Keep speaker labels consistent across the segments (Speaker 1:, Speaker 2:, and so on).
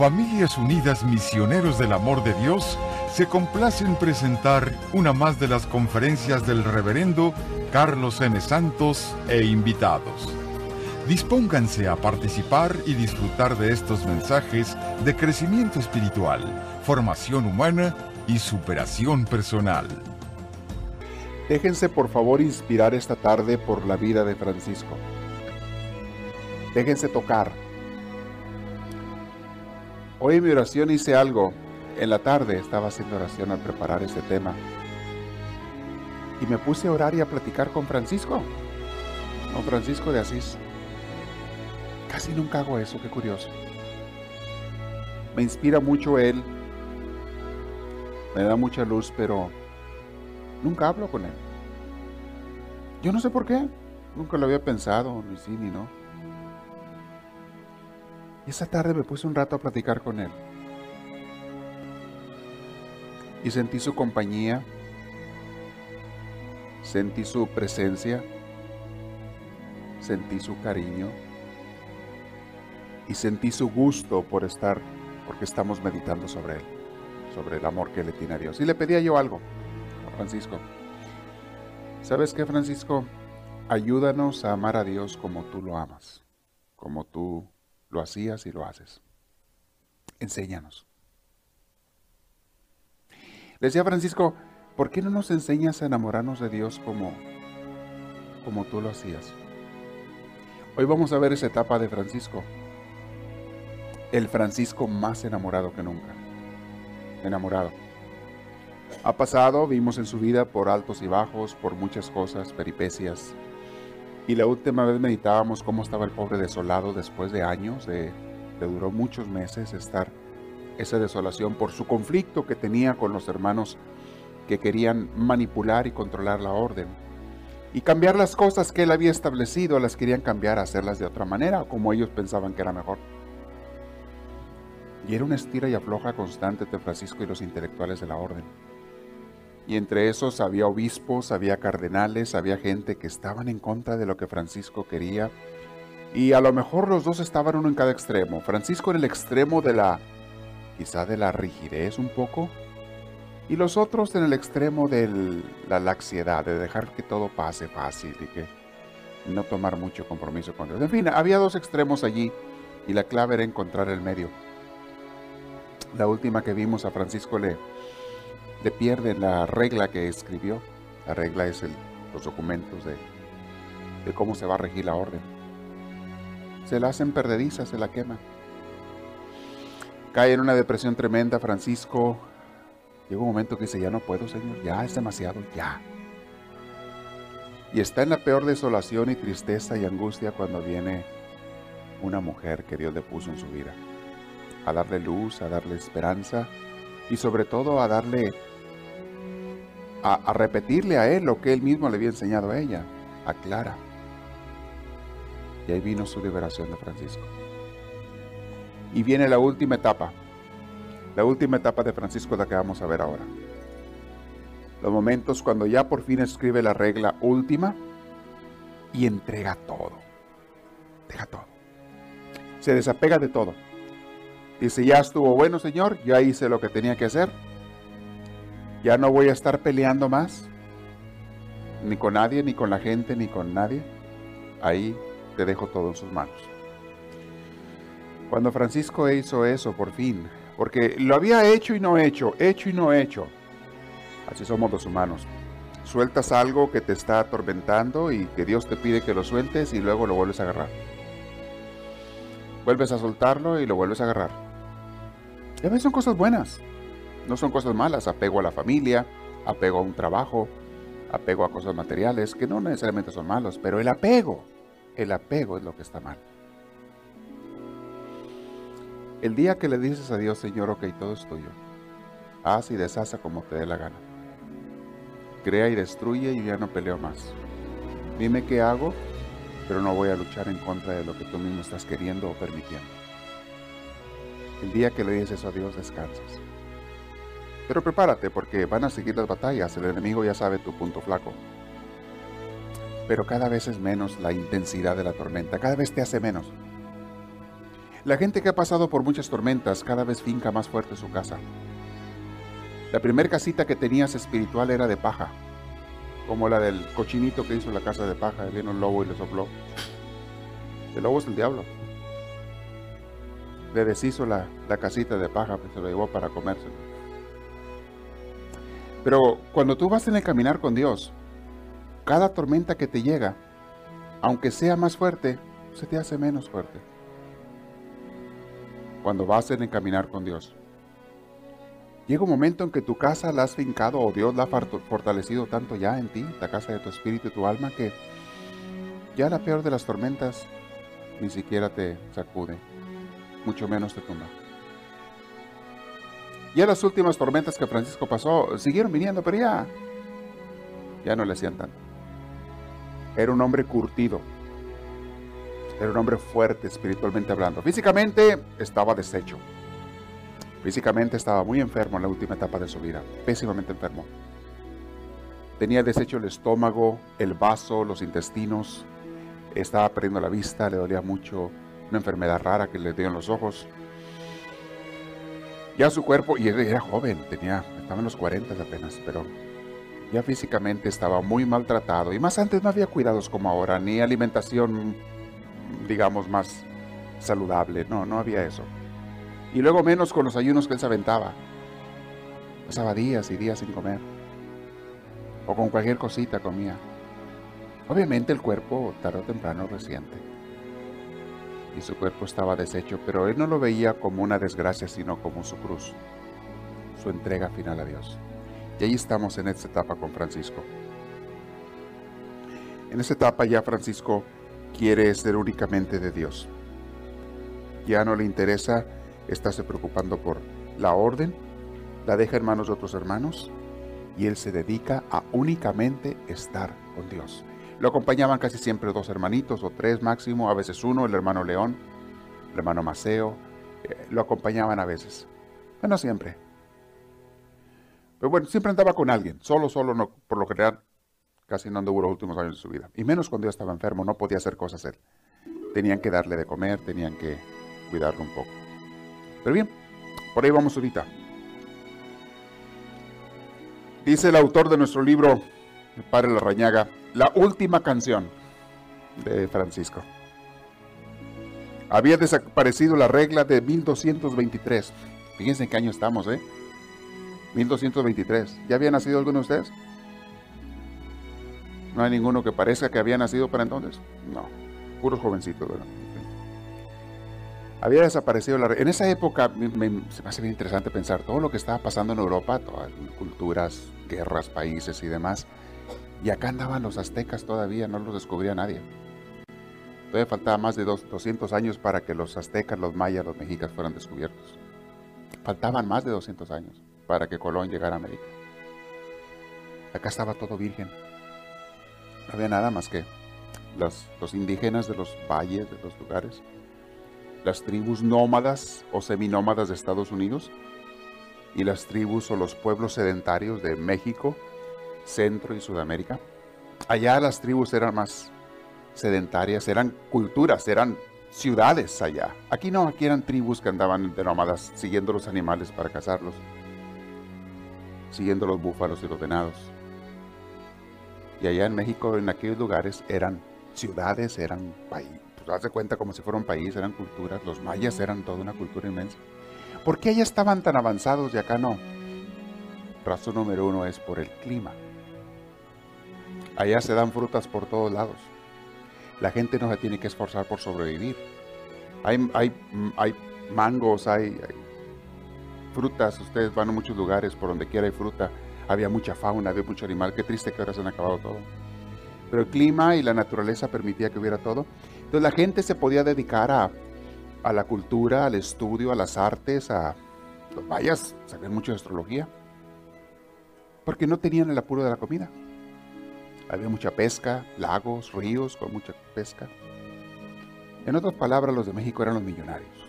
Speaker 1: Familias Unidas Misioneros del Amor de Dios se complace en presentar una más de las conferencias del reverendo Carlos M. Santos e invitados. Dispónganse a participar y disfrutar de estos mensajes de crecimiento espiritual, formación humana y superación personal.
Speaker 2: Déjense por favor inspirar esta tarde por la vida de Francisco. Déjense tocar. Hoy en mi oración hice algo. En la tarde estaba haciendo oración al preparar este tema. Y me puse a orar y a platicar con Francisco. Con Francisco de Asís. Casi nunca hago eso, qué curioso. Me inspira mucho él. Me da mucha luz, pero nunca hablo con él. Yo no sé por qué. Nunca lo había pensado, ni sí ni no. Y esa tarde me puse un rato a platicar con él. Y sentí su compañía, sentí su presencia, sentí su cariño y sentí su gusto por estar, porque estamos meditando sobre él, sobre el amor que le tiene a Dios. Y le pedía yo algo a Francisco. ¿Sabes qué, Francisco? Ayúdanos a amar a Dios como tú lo amas, como tú lo hacías y lo haces. Enséñanos. Decía Francisco, ¿por qué no nos enseñas a enamorarnos de Dios como, como tú lo hacías? Hoy vamos a ver esa etapa de Francisco. El Francisco más enamorado que nunca. Enamorado. Ha pasado, vimos en su vida por altos y bajos, por muchas cosas, peripecias. Y la última vez meditábamos cómo estaba el pobre desolado después de años, de, le duró muchos meses estar esa desolación por su conflicto que tenía con los hermanos que querían manipular y controlar la orden. Y cambiar las cosas que él había establecido, las querían cambiar, hacerlas de otra manera, como ellos pensaban que era mejor. Y era una estira y afloja constante entre Francisco y los intelectuales de la orden. Y entre esos había obispos, había cardenales, había gente que estaban en contra de lo que Francisco quería. Y a lo mejor los dos estaban uno en cada extremo. Francisco en el extremo de la, quizá de la rigidez un poco. Y los otros en el extremo de la laxiedad, de dejar que todo pase fácil y que no tomar mucho compromiso con Dios. En fin, había dos extremos allí y la clave era encontrar el medio. La última que vimos a Francisco le, le pierde la regla que escribió. La regla es el, los documentos de, de cómo se va a regir la orden. Se la hacen perdediza, se la quema. Cae en una depresión tremenda Francisco. Llega un momento que dice, ya no puedo, Señor, ya es demasiado, ya. Y está en la peor desolación y tristeza y angustia cuando viene una mujer que Dios le puso en su vida. A darle luz, a darle esperanza y sobre todo a darle a, repetirle a él lo que él mismo le había enseñado a ella, a Clara. Y ahí vino su liberación de Francisco. Y viene la última etapa, la última etapa de Francisco la que vamos a ver ahora. Los momentos cuando ya por fin escribe la regla última y entrega todo. Deja todo. Se desapega de todo. Dice, ya estuvo bueno, Señor, ya hice lo que tenía que hacer ya no voy a estar peleando más, ni con nadie, ni con la gente, ni con nadie. Ahí te dejo todo en sus manos. Cuando Francisco hizo eso, por fin, porque lo había hecho y no hecho, hecho y no hecho. Así somos los humanos. Sueltas algo que te está atormentando y que Dios te pide que lo sueltes y luego lo vuelves a agarrar. Vuelves a soltarlo y lo vuelves a agarrar. Y a veces son cosas buenas. No son cosas malas, apego a la familia, apego a un trabajo, apego a cosas materiales, que no necesariamente son malos, pero el apego, el apego es lo que está mal. El día que le dices a Dios, Señor, ok, todo es tuyo, haz y deshace como te dé la gana. Crea y destruye y ya no peleo más. Dime qué hago, pero no voy a luchar en contra de lo que tú mismo estás queriendo o permitiendo. El día que le dices a Dios, descansas. Pero prepárate porque van a seguir las batallas, el enemigo ya sabe tu punto flaco. Pero cada vez es menos la intensidad de la tormenta, cada vez te hace menos. La gente que ha pasado por muchas tormentas cada vez finca más fuerte su casa. La primer casita que tenías espiritual era de paja, como la del cochinito que hizo la casa de paja. Vino un lobo y le sopló. El lobo es el diablo. Le deshizo la, la casita de paja, pues se lo llevó para comérselo. Pero cuando tú vas en el caminar con Dios, cada tormenta que te llega, aunque sea más fuerte, se te hace menos fuerte cuando vas en caminar con Dios. Llega un momento en que tu casa la has fincado o Dios la ha fortalecido tanto ya en ti, la casa de tu espíritu y tu alma, que ya la peor de las tormentas ni siquiera te sacude, mucho menos te tumba. Ya las últimas tormentas que Francisco pasó siguieron viniendo, pero ya, ya no le hacían tanto. Era un hombre curtido, era un hombre fuerte espiritualmente hablando. Físicamente estaba deshecho. Físicamente estaba muy enfermo en la última etapa de su vida, pésimamente enfermo. Tenía deshecho el estómago, el vaso, los intestinos. Estaba perdiendo la vista, le dolía mucho una enfermedad rara que le dio en los ojos. Ya su cuerpo, y era joven, tenía, estaba en los 40 apenas, pero ya físicamente estaba muy maltratado. Y más antes no había cuidados como ahora, ni alimentación digamos, más saludable. No, no había eso. Y luego menos con los ayunos que él se aventaba. Pasaba días y días sin comer. O con cualquier cosita comía. Obviamente el cuerpo tarde o temprano reciente. Y su cuerpo estaba deshecho, pero él no lo veía como una desgracia, sino como su cruz, su entrega final a Dios. Y ahí estamos en esta etapa con Francisco. En esta etapa ya Francisco quiere ser únicamente de Dios. Ya no le interesa estarse preocupando por la orden, la deja en manos de otros hermanos y él se dedica a únicamente estar con Dios. Lo acompañaban casi siempre dos hermanitos o tres máximo, a veces uno, el hermano León, el hermano Maceo, eh, lo acompañaban a veces, pero no siempre. Pero bueno, siempre andaba con alguien, solo, solo, no, por lo general Casi no anduvo los últimos años de su vida. Y menos cuando yo estaba enfermo, no podía hacer cosas él. Tenían que darle de comer, tenían que cuidarlo un poco. Pero bien, por ahí vamos ahorita. Dice el autor de nuestro libro, el padre Larrañaga, la última canción de Francisco. Había desaparecido la regla de 1223. Fíjense en qué año estamos, ¿eh? 1223. ¿Ya había nacido alguno de ustedes? No hay ninguno que parezca que había nacido para entonces. No, puros jovencitos, ¿verdad? Había desaparecido la... En esa época se me hace bien interesante pensar todo lo que estaba pasando en Europa, todas culturas, guerras, países y demás. Y acá andaban los aztecas todavía, no los descubría nadie. Todavía faltaba más de 200 años para que los aztecas, los mayas, los mexicas fueran descubiertos. Faltaban más de 200 años para que Colón llegara a América. Acá estaba todo virgen. No había nada más que los, indígenas de los valles, de los lugares, las tribus nómadas o seminómadas de Estados Unidos y las tribus o los pueblos sedentarios de México, Centro y Sudamérica. Allá las tribus eran más sedentarias, eran culturas, eran ciudades allá. Aquí no, aquí eran tribus que andaban de nómadas siguiendo los animales para cazarlos, siguiendo los búfalos y los venados. Y allá en México, en aquellos lugares, eran ciudades, eran países. Pues haz de cuenta como si fuera un país, eran culturas. Los mayas eran toda una cultura inmensa. ¿Por qué allá estaban tan avanzados y acá no? Razón número uno es por el clima. Allá se dan frutas por todos lados. La gente no se tiene que esforzar por sobrevivir. Hay, hay mangos, hay, hay frutas. Ustedes van a muchos lugares, por donde quiera hay fruta había mucha fauna, había mucho animal. Qué triste que ahora se han acabado todo. Pero el clima y la naturaleza permitía que hubiera todo. Entonces la gente se podía dedicar a, a la cultura, al estudio, a las artes, a los mayas, sabían mucho de astrología. Porque no tenían el apuro de la comida. Había mucha pesca, lagos, ríos con mucha pesca. En otras palabras, los de México eran los millonarios.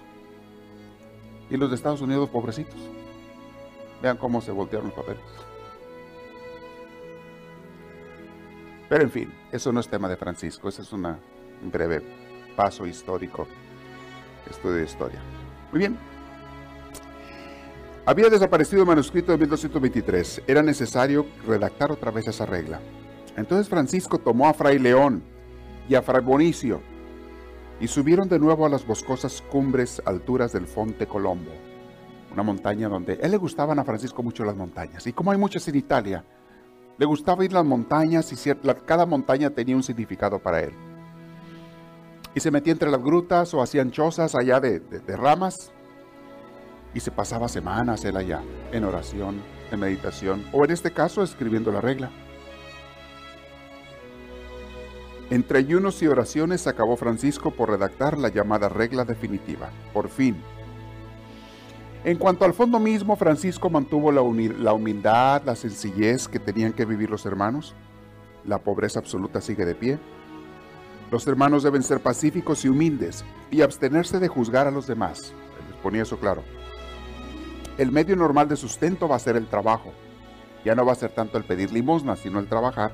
Speaker 2: Y los de Estados Unidos, pobrecitos. Vean cómo se voltearon los papeles. Pero en fin, eso no es tema de Francisco, ese es un breve paso histórico. estudio de historia. Muy bien. Había desaparecido el manuscrito de 1223. Era necesario redactar otra vez esa regla. Entonces Francisco tomó a Fray León y a Fray Bonicio y subieron de nuevo a las boscosas cumbres alturas del Fonte Colombo, una montaña donde él le gustaban a Francisco mucho las montañas. Y como hay muchas en Italia, le gustaba ir las montañas y cada montaña tenía un significado para él. Y se metía entre las grutas o hacían chozas allá de, de ramas y se pasaba semanas él allá en oración, en meditación o en este caso escribiendo la regla. Entre ayunos y oraciones acabó Francisco por redactar la llamada regla definitiva. Por fin. En cuanto al fondo mismo, Francisco mantuvo la, humildad, la sencillez que tenían que vivir los hermanos. La pobreza absoluta sigue de pie. Los hermanos deben ser pacíficos y humildes y abstenerse de juzgar a los demás. Les ponía eso claro. El medio normal de sustento va a ser el trabajo. Ya no va a ser tanto el pedir limosna, sino el trabajar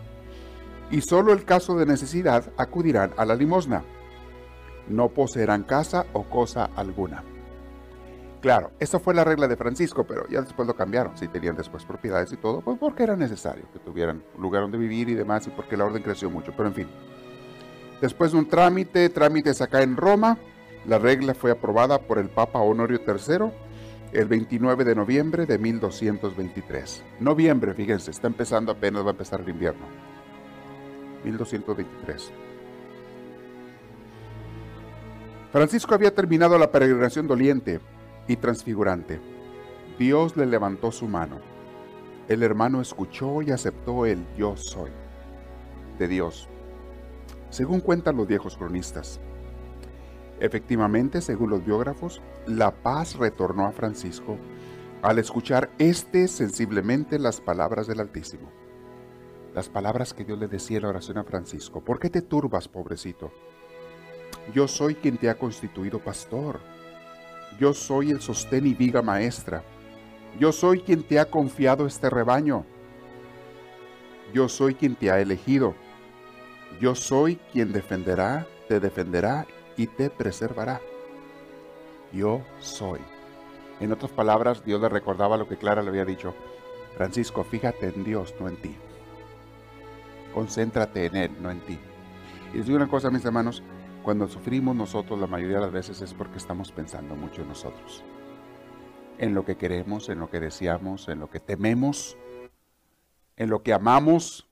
Speaker 2: y solo el caso de necesidad acudirán a la limosna. No poseerán casa o cosa alguna. Claro, esa fue la regla de Francisco, pero ya después lo cambiaron. Si tenían después propiedades y todo, pues porque era necesario que tuvieran lugar donde vivir y demás, y porque la orden creció mucho. Pero en fin, después de un trámite, trámites acá en Roma, la regla fue aprobada por el Papa Honorio III el 29 de noviembre de 1223. Noviembre, fíjense, está empezando apenas, va a empezar el invierno. 1223. Francisco había terminado la peregrinación doliente y transfigurante. Dios le levantó su mano. El hermano escuchó y aceptó el yo soy de Dios, según cuentan los viejos cronistas. Efectivamente, según los biógrafos, la paz retornó a Francisco al escuchar este sensiblemente las palabras del Altísimo las palabras que Dios le decía en la oración a Francisco. ¿Por qué te turbas, pobrecito? Yo soy quien te ha constituido pastor. Yo soy el sostén y viga maestra. Yo soy quien te ha confiado este rebaño. Yo soy quien te ha elegido. Yo soy quien defenderá, te defenderá y te preservará. Yo soy. En otras palabras, Dios le recordaba lo que Clara le había dicho. Francisco, fíjate en Dios, no en ti. Concéntrate en Él, no en ti. Y les digo una cosa, mis hermanos, cuando sufrimos nosotros la mayoría de las veces es porque estamos pensando mucho en nosotros. En lo que queremos, en lo que deseamos, en lo que tememos, en lo que amamos.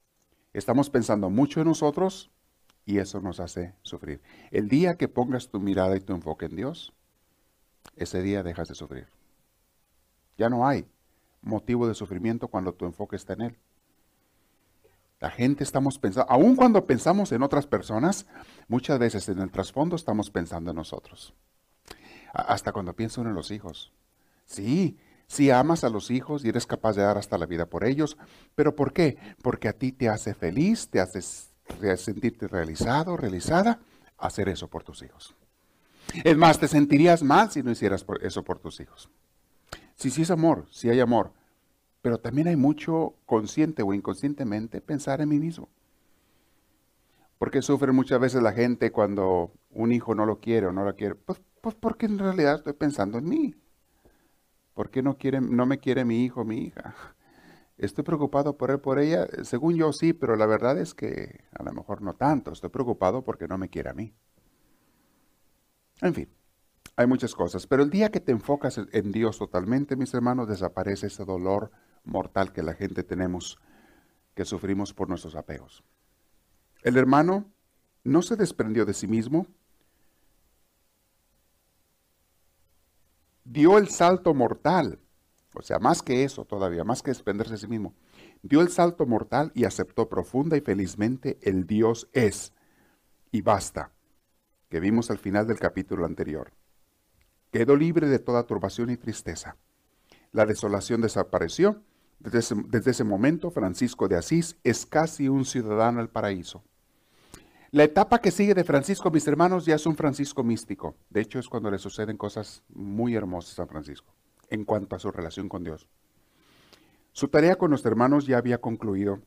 Speaker 2: Estamos pensando mucho en nosotros y eso nos hace sufrir. El día que pongas tu mirada y tu enfoque en Dios, ese día dejas de sufrir. Ya no hay motivo de sufrimiento cuando tu enfoque está en Él. La gente estamos pensando, aun cuando pensamos en otras personas, muchas veces en el trasfondo estamos pensando en nosotros. Hasta cuando pienso en los hijos. Sí, sí amas a los hijos y eres capaz de dar hasta la vida por ellos, pero ¿por qué? Porque a ti te hace feliz, te hace sentirte realizado, realizada, hacer eso por tus hijos. Es más, te sentirías mal si no hicieras eso por tus hijos. Si sí es amor, si hay amor, pero también hay mucho consciente o inconscientemente pensar en mí mismo. Porque sufre muchas veces la gente cuando un hijo no lo quiere o no lo quiere? Pues, pues porque en realidad estoy pensando en mí. ¿Por qué no, quiere, no me quiere mi hijo o mi hija? Estoy preocupado por él, por ella. Según yo sí, pero la verdad es que a lo mejor no tanto. Estoy preocupado porque no me quiere a mí. En fin, hay muchas cosas. Pero el día que te enfocas en Dios totalmente, mis hermanos, desaparece ese dolor mortal que la gente tenemos, que sufrimos por nuestros apegos. El hermano no se desprendió de sí mismo, dio el salto mortal, o sea, más que eso todavía, más que desprenderse de sí mismo, dio el salto mortal y aceptó profunda y felizmente el Dios es, y basta, que vimos al final del capítulo anterior. Quedó libre de toda turbación y tristeza. La desolación desapareció desde ese, momento, Francisco de Asís es casi un ciudadano del paraíso. La etapa que sigue de Francisco, mis hermanos, ya es un Francisco místico. De hecho, es cuando le suceden cosas muy hermosas a Francisco en cuanto a su relación con Dios. Su tarea con los hermanos ya había concluido.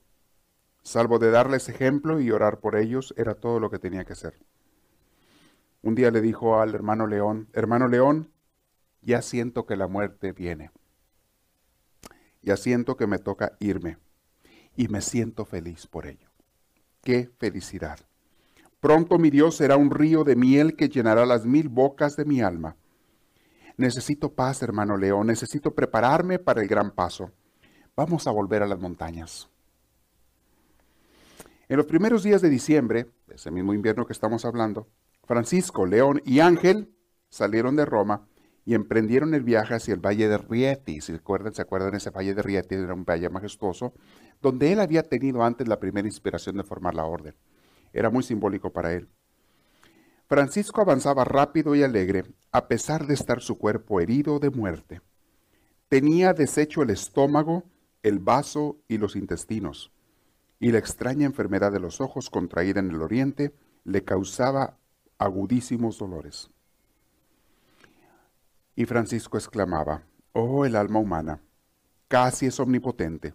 Speaker 2: Salvo de darles ejemplo y orar por ellos, era todo lo que tenía que hacer. Un día le dijo al hermano León, hermano León, ya siento que la muerte viene. Ya siento que me toca irme. Y me siento feliz por ello. Qué felicidad. Pronto mi Dios será un río de miel que llenará las mil bocas de mi alma. Necesito paz, hermano León. Necesito prepararme para el gran paso. Vamos a volver a las montañas. En los primeros días de diciembre, ese mismo invierno que estamos hablando, Francisco, León y Ángel salieron de Roma y emprendieron el viaje hacia el Valle de Rieti. Si recuerdan, se acuerdan, ese Valle de Rieti era un valle majestuoso, donde él había tenido antes la primera inspiración de formar la orden. Era muy simbólico para él. Francisco avanzaba rápido y alegre, a pesar de estar su cuerpo herido de muerte. Tenía deshecho el estómago, el vaso y los intestinos y la extraña enfermedad de los ojos contraída en el oriente le causaba agudísimos dolores. Y Francisco exclamaba, oh el alma humana, casi es omnipotente.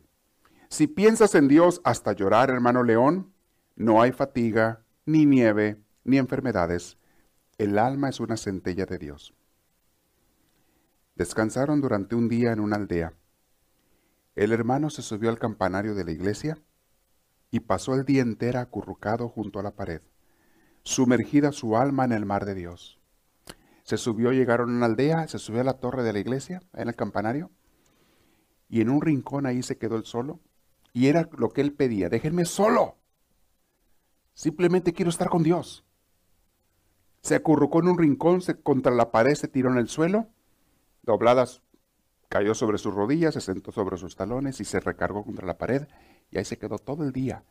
Speaker 2: Si piensas en Dios hasta llorar, hermano León, no hay fatiga, ni nieve, ni enfermedades. El alma es una centella de Dios. Descansaron durante un día en una aldea. El hermano se subió al campanario de la iglesia y pasó el día entero acurrucado junto a la pared, sumergida su alma en el mar de Dios. Se subió, llegaron a una aldea, se subió a la torre de la iglesia, en el campanario, y en un rincón ahí se quedó él solo, y era lo que él pedía, déjenme solo, simplemente quiero estar con Dios. Se acurrucó en un rincón, se, contra la pared se tiró en el suelo, dobladas, cayó sobre sus rodillas, se sentó sobre sus talones y se recargó contra la pared y ahí se quedó todo el día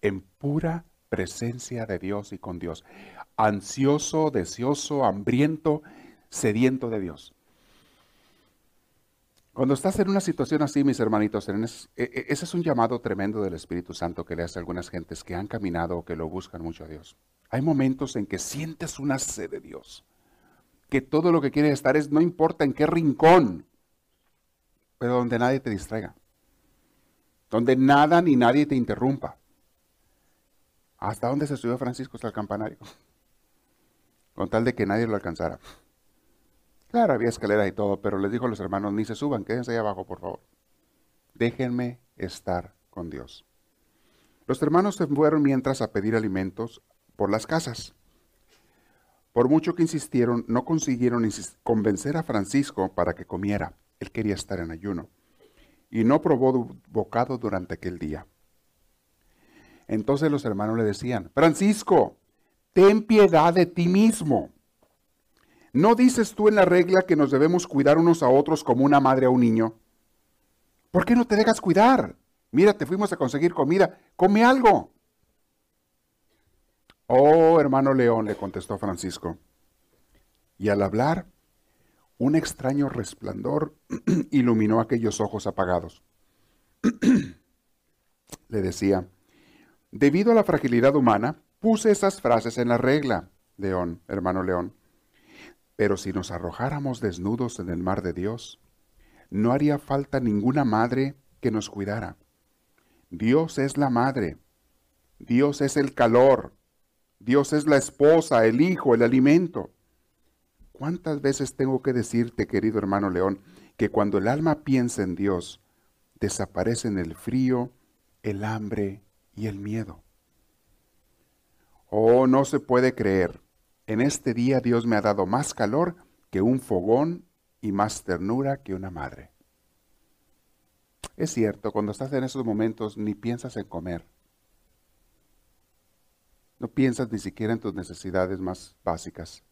Speaker 2: en pura presencia de Dios y con Dios. Ansioso, deseoso, hambriento, sediento de Dios. Cuando estás en una situación así, mis hermanitos, e, e, ese es un llamado tremendo del Espíritu Santo que le hace a algunas gentes que han caminado o que lo buscan mucho a Dios. Hay momentos en que sientes una sed de Dios, que todo lo que quieres estar es, no importa en qué rincón, pero donde nadie te distraiga donde nada ni nadie te interrumpa. ¿Hasta dónde se subió Francisco? Hasta el campanario. Con tal de que nadie lo alcanzara. Claro, había escaleras y todo, pero les dijo a los hermanos, ni se suban, quédense ahí abajo, por favor. Déjenme estar con Dios. Los hermanos se fueron mientras a pedir alimentos por las casas. Por mucho que insistieron, no consiguieron convencer a Francisco para que comiera. Él quería estar en ayuno y no probó bocado durante aquel día. Entonces los hermanos le decían, Francisco, ten piedad de ti mismo. ¿No dices tú en la regla que nos debemos cuidar unos a otros como una madre a un niño? ¿Por qué no te dejas cuidar? Mira, te fuimos a conseguir comida, come algo. Oh, hermano León, le contestó Francisco. Y al hablar, un extraño resplandor iluminó aquellos ojos apagados. Le decía, debido a la fragilidad humana, puse esas frases en la regla, León, hermano León. Pero si nos arrojáramos desnudos en el mar de Dios, no haría falta ninguna madre que nos cuidara. Dios es la madre, Dios es el calor, Dios es la esposa, el hijo, el alimento. ¿Cuántas veces tengo que decirte, querido hermano León, que cuando el alma piensa en Dios, desaparecen el frío, el hambre y el miedo? Oh, no se puede creer. En este día Dios me ha dado más calor que un fogón y más ternura que una madre. Es cierto, cuando estás en esos momentos ni piensas en comer. No piensas ni siquiera en tus necesidades más básicas.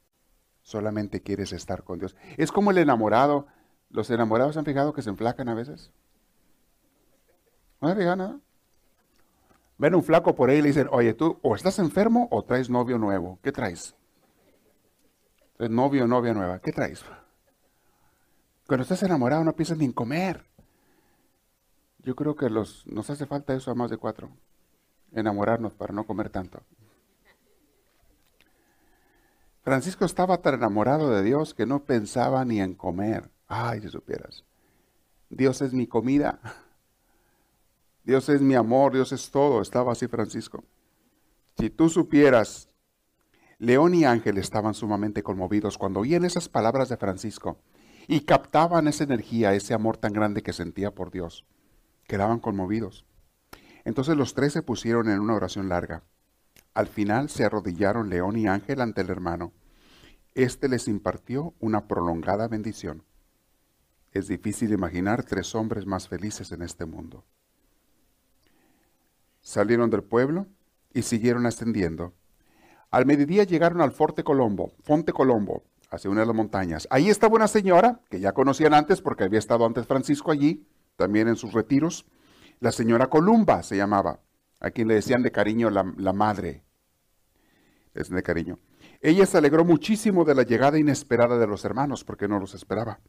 Speaker 2: Solamente quieres estar con Dios. Es como el enamorado. ¿Los enamorados han fijado que se enflacan a veces? ¿No han fijado nada? Ven un flaco por ahí y le dicen, oye, tú o estás enfermo o traes novio nuevo. ¿Qué traes? ¿Traes novio o novia nueva? ¿Qué traes? Cuando estás enamorado no piensas ni en comer. Yo creo que los, nos hace falta eso a más de cuatro. Enamorarnos para no comer tanto. Francisco estaba tan enamorado de Dios que no pensaba ni en comer. Ay, si supieras. Dios es mi comida. Dios es mi amor, Dios es todo. Estaba así Francisco. Si tú supieras León y Ángel estaban sumamente conmovidos cuando oían esas palabras de Francisco y captaban esa energía, ese amor tan grande que sentía por Dios. Quedaban conmovidos. Entonces los tres se pusieron en una oración larga. Al final se arrodillaron León y Ángel ante el hermano. Este les impartió una prolongada bendición. Es difícil imaginar tres hombres más felices en este mundo. Salieron del pueblo y siguieron ascendiendo. Al mediodía llegaron al Forte Colombo, Fonte Colombo, hacia una de las montañas. Ahí estaba una señora que ya conocían antes porque había estado antes Francisco allí, también en sus retiros. La señora Columba se llamaba, a quien le decían de cariño la, madre. Es de cariño. Ella se alegró muchísimo de la llegada inesperada de los hermanos porque no los esperaba.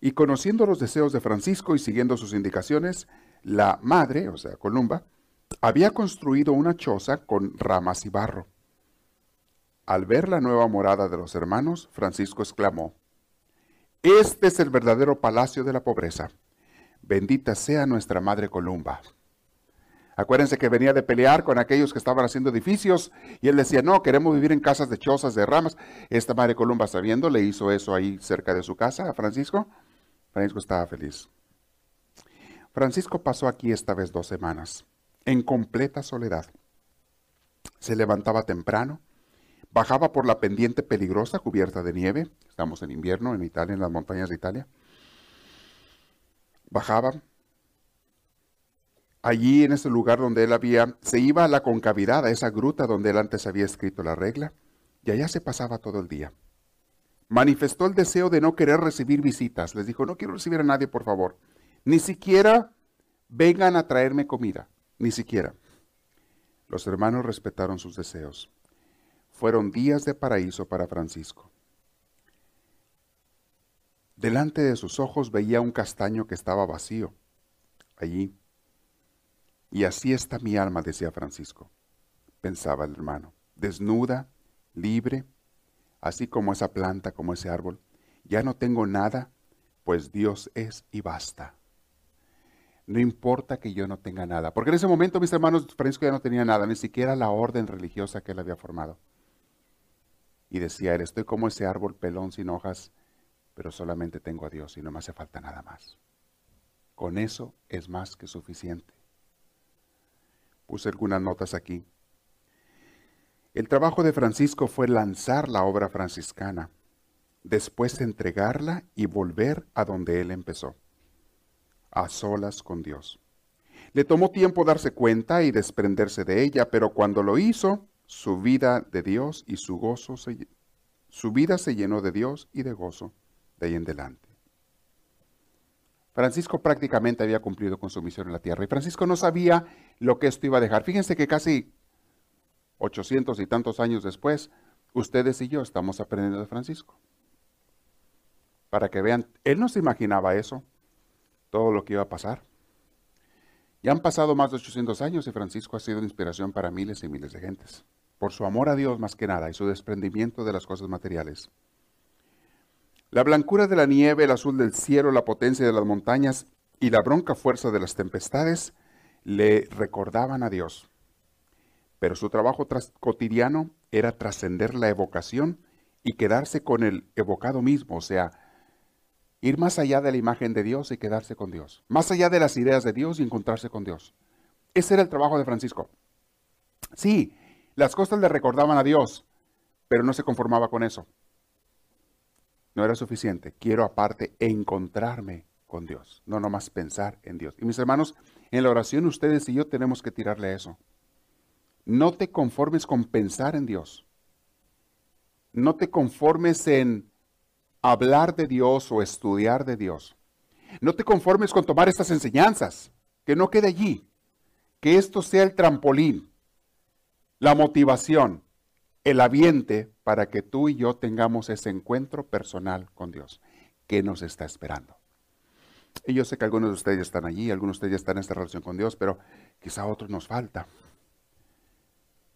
Speaker 2: Y conociendo los deseos de Francisco y siguiendo sus indicaciones, la madre, o sea, Columba, había construido una choza con ramas y barro. Al ver la nueva morada de los hermanos, Francisco exclamó, Este es el verdadero palacio de la pobreza. Bendita sea nuestra Madre Columba. Acuérdense que venía de pelear con aquellos que estaban haciendo edificios y él decía, no, queremos vivir en casas de chozas, de ramas. Esta Madre Columba, sabiendo, le hizo eso ahí cerca de su casa a Francisco. Francisco estaba feliz. Francisco pasó aquí esta vez dos semanas en completa soledad. Se levantaba temprano, bajaba por la pendiente peligrosa cubierta de nieve, estamos en invierno en Italia, en las montañas de Italia, bajaba allí en ese lugar donde él había, se iba a la concavidad, a esa gruta donde él antes había escrito la regla, y allá se pasaba todo el día. Manifestó el deseo de no querer recibir visitas. Les dijo, no quiero recibir a nadie, por favor. Ni siquiera vengan a traerme comida ni siquiera. Los hermanos respetaron sus deseos. Fueron días de paraíso para Francisco. Delante de sus ojos veía un castaño que estaba vacío, allí. Y así está mi alma, decía Francisco, pensaba el hermano, desnuda, libre, así como esa planta, como ese árbol. Ya no tengo nada, pues Dios es y basta. No importa que yo no tenga nada. Porque en ese momento, mis hermanos, Francisco ya no tenía nada, ni siquiera la orden religiosa que él había formado. Y decía él, estoy como ese árbol pelón sin hojas, pero solamente tengo a Dios y no me hace falta nada más. Con eso es más que suficiente. Puse algunas notas aquí. El trabajo de Francisco fue lanzar la obra franciscana, después entregarla y volver a donde él empezó a solas con Dios. Le tomó tiempo darse cuenta y desprenderse de ella, pero cuando lo hizo, su vida de Dios y su gozo se, su vida se llenó de Dios y de gozo de ahí en adelante. Francisco prácticamente había cumplido con su misión en la tierra y Francisco no sabía lo que esto iba a dejar. Fíjense que casi 800 y tantos años después, ustedes y yo estamos aprendiendo de Francisco. Para que vean, él no se imaginaba eso todo lo que iba a pasar. Ya han pasado más de 800 años y Francisco ha sido inspiración para miles y miles de gentes, por su amor a Dios más que nada y su desprendimiento de las cosas materiales. La blancura de la nieve, el azul del cielo, la potencia de las montañas y la bronca fuerza de las tempestades le recordaban a Dios. Pero su trabajo cotidiano era trascender la evocación y quedarse con el evocado mismo, o sea, ir más allá de la imagen de Dios y quedarse con Dios, más allá de las ideas de Dios y encontrarse con Dios. Ese era el trabajo de Francisco. Sí, las cosas le recordaban a Dios, pero no se conformaba con eso. No era suficiente. Quiero aparte encontrarme con Dios, no nomás pensar en Dios. Y mis hermanos, en la oración ustedes y yo tenemos que tirarle eso. No te conformes con pensar en Dios. No te conformes en hablar de Dios o estudiar de Dios. No te conformes con tomar estas enseñanzas, que no quede allí, que esto sea el trampolín, la motivación, el aviente para que tú y yo tengamos ese encuentro personal con Dios que nos está esperando. Y yo sé que algunos de ustedes están allí, algunos de ustedes ya están en esta relación con Dios, pero quizá a otros nos falta.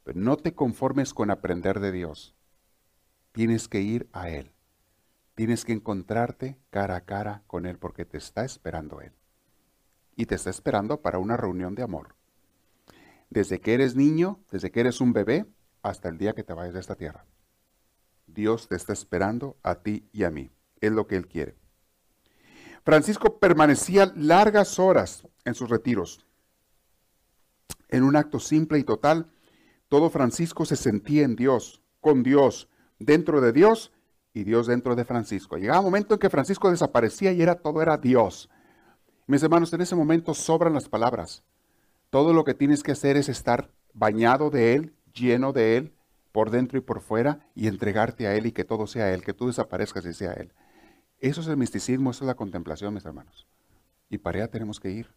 Speaker 2: Pero no te conformes con aprender de Dios. Tienes que ir a Él. Tienes que encontrarte cara a cara con Él porque te está esperando Él. Y te está esperando para una reunión de amor. Desde que eres niño, desde que eres un bebé, hasta el día que te vayas de esta tierra. Dios te está esperando a ti y a mí. Es lo que Él quiere. Francisco permanecía largas horas en sus retiros. En un acto simple y total, todo Francisco se sentía en Dios, con Dios, dentro de Dios y Dios dentro de Francisco. Llegaba un momento en que Francisco desaparecía y era todo era Dios. Mis hermanos, en ese momento sobran las palabras. Todo lo que tienes que hacer es estar bañado de Él, lleno de Él, por dentro y por fuera, y entregarte a Él y que todo sea Él, que tú desaparezcas y sea Él. Eso es el misticismo, eso es la contemplación, mis hermanos. Y para allá tenemos que ir.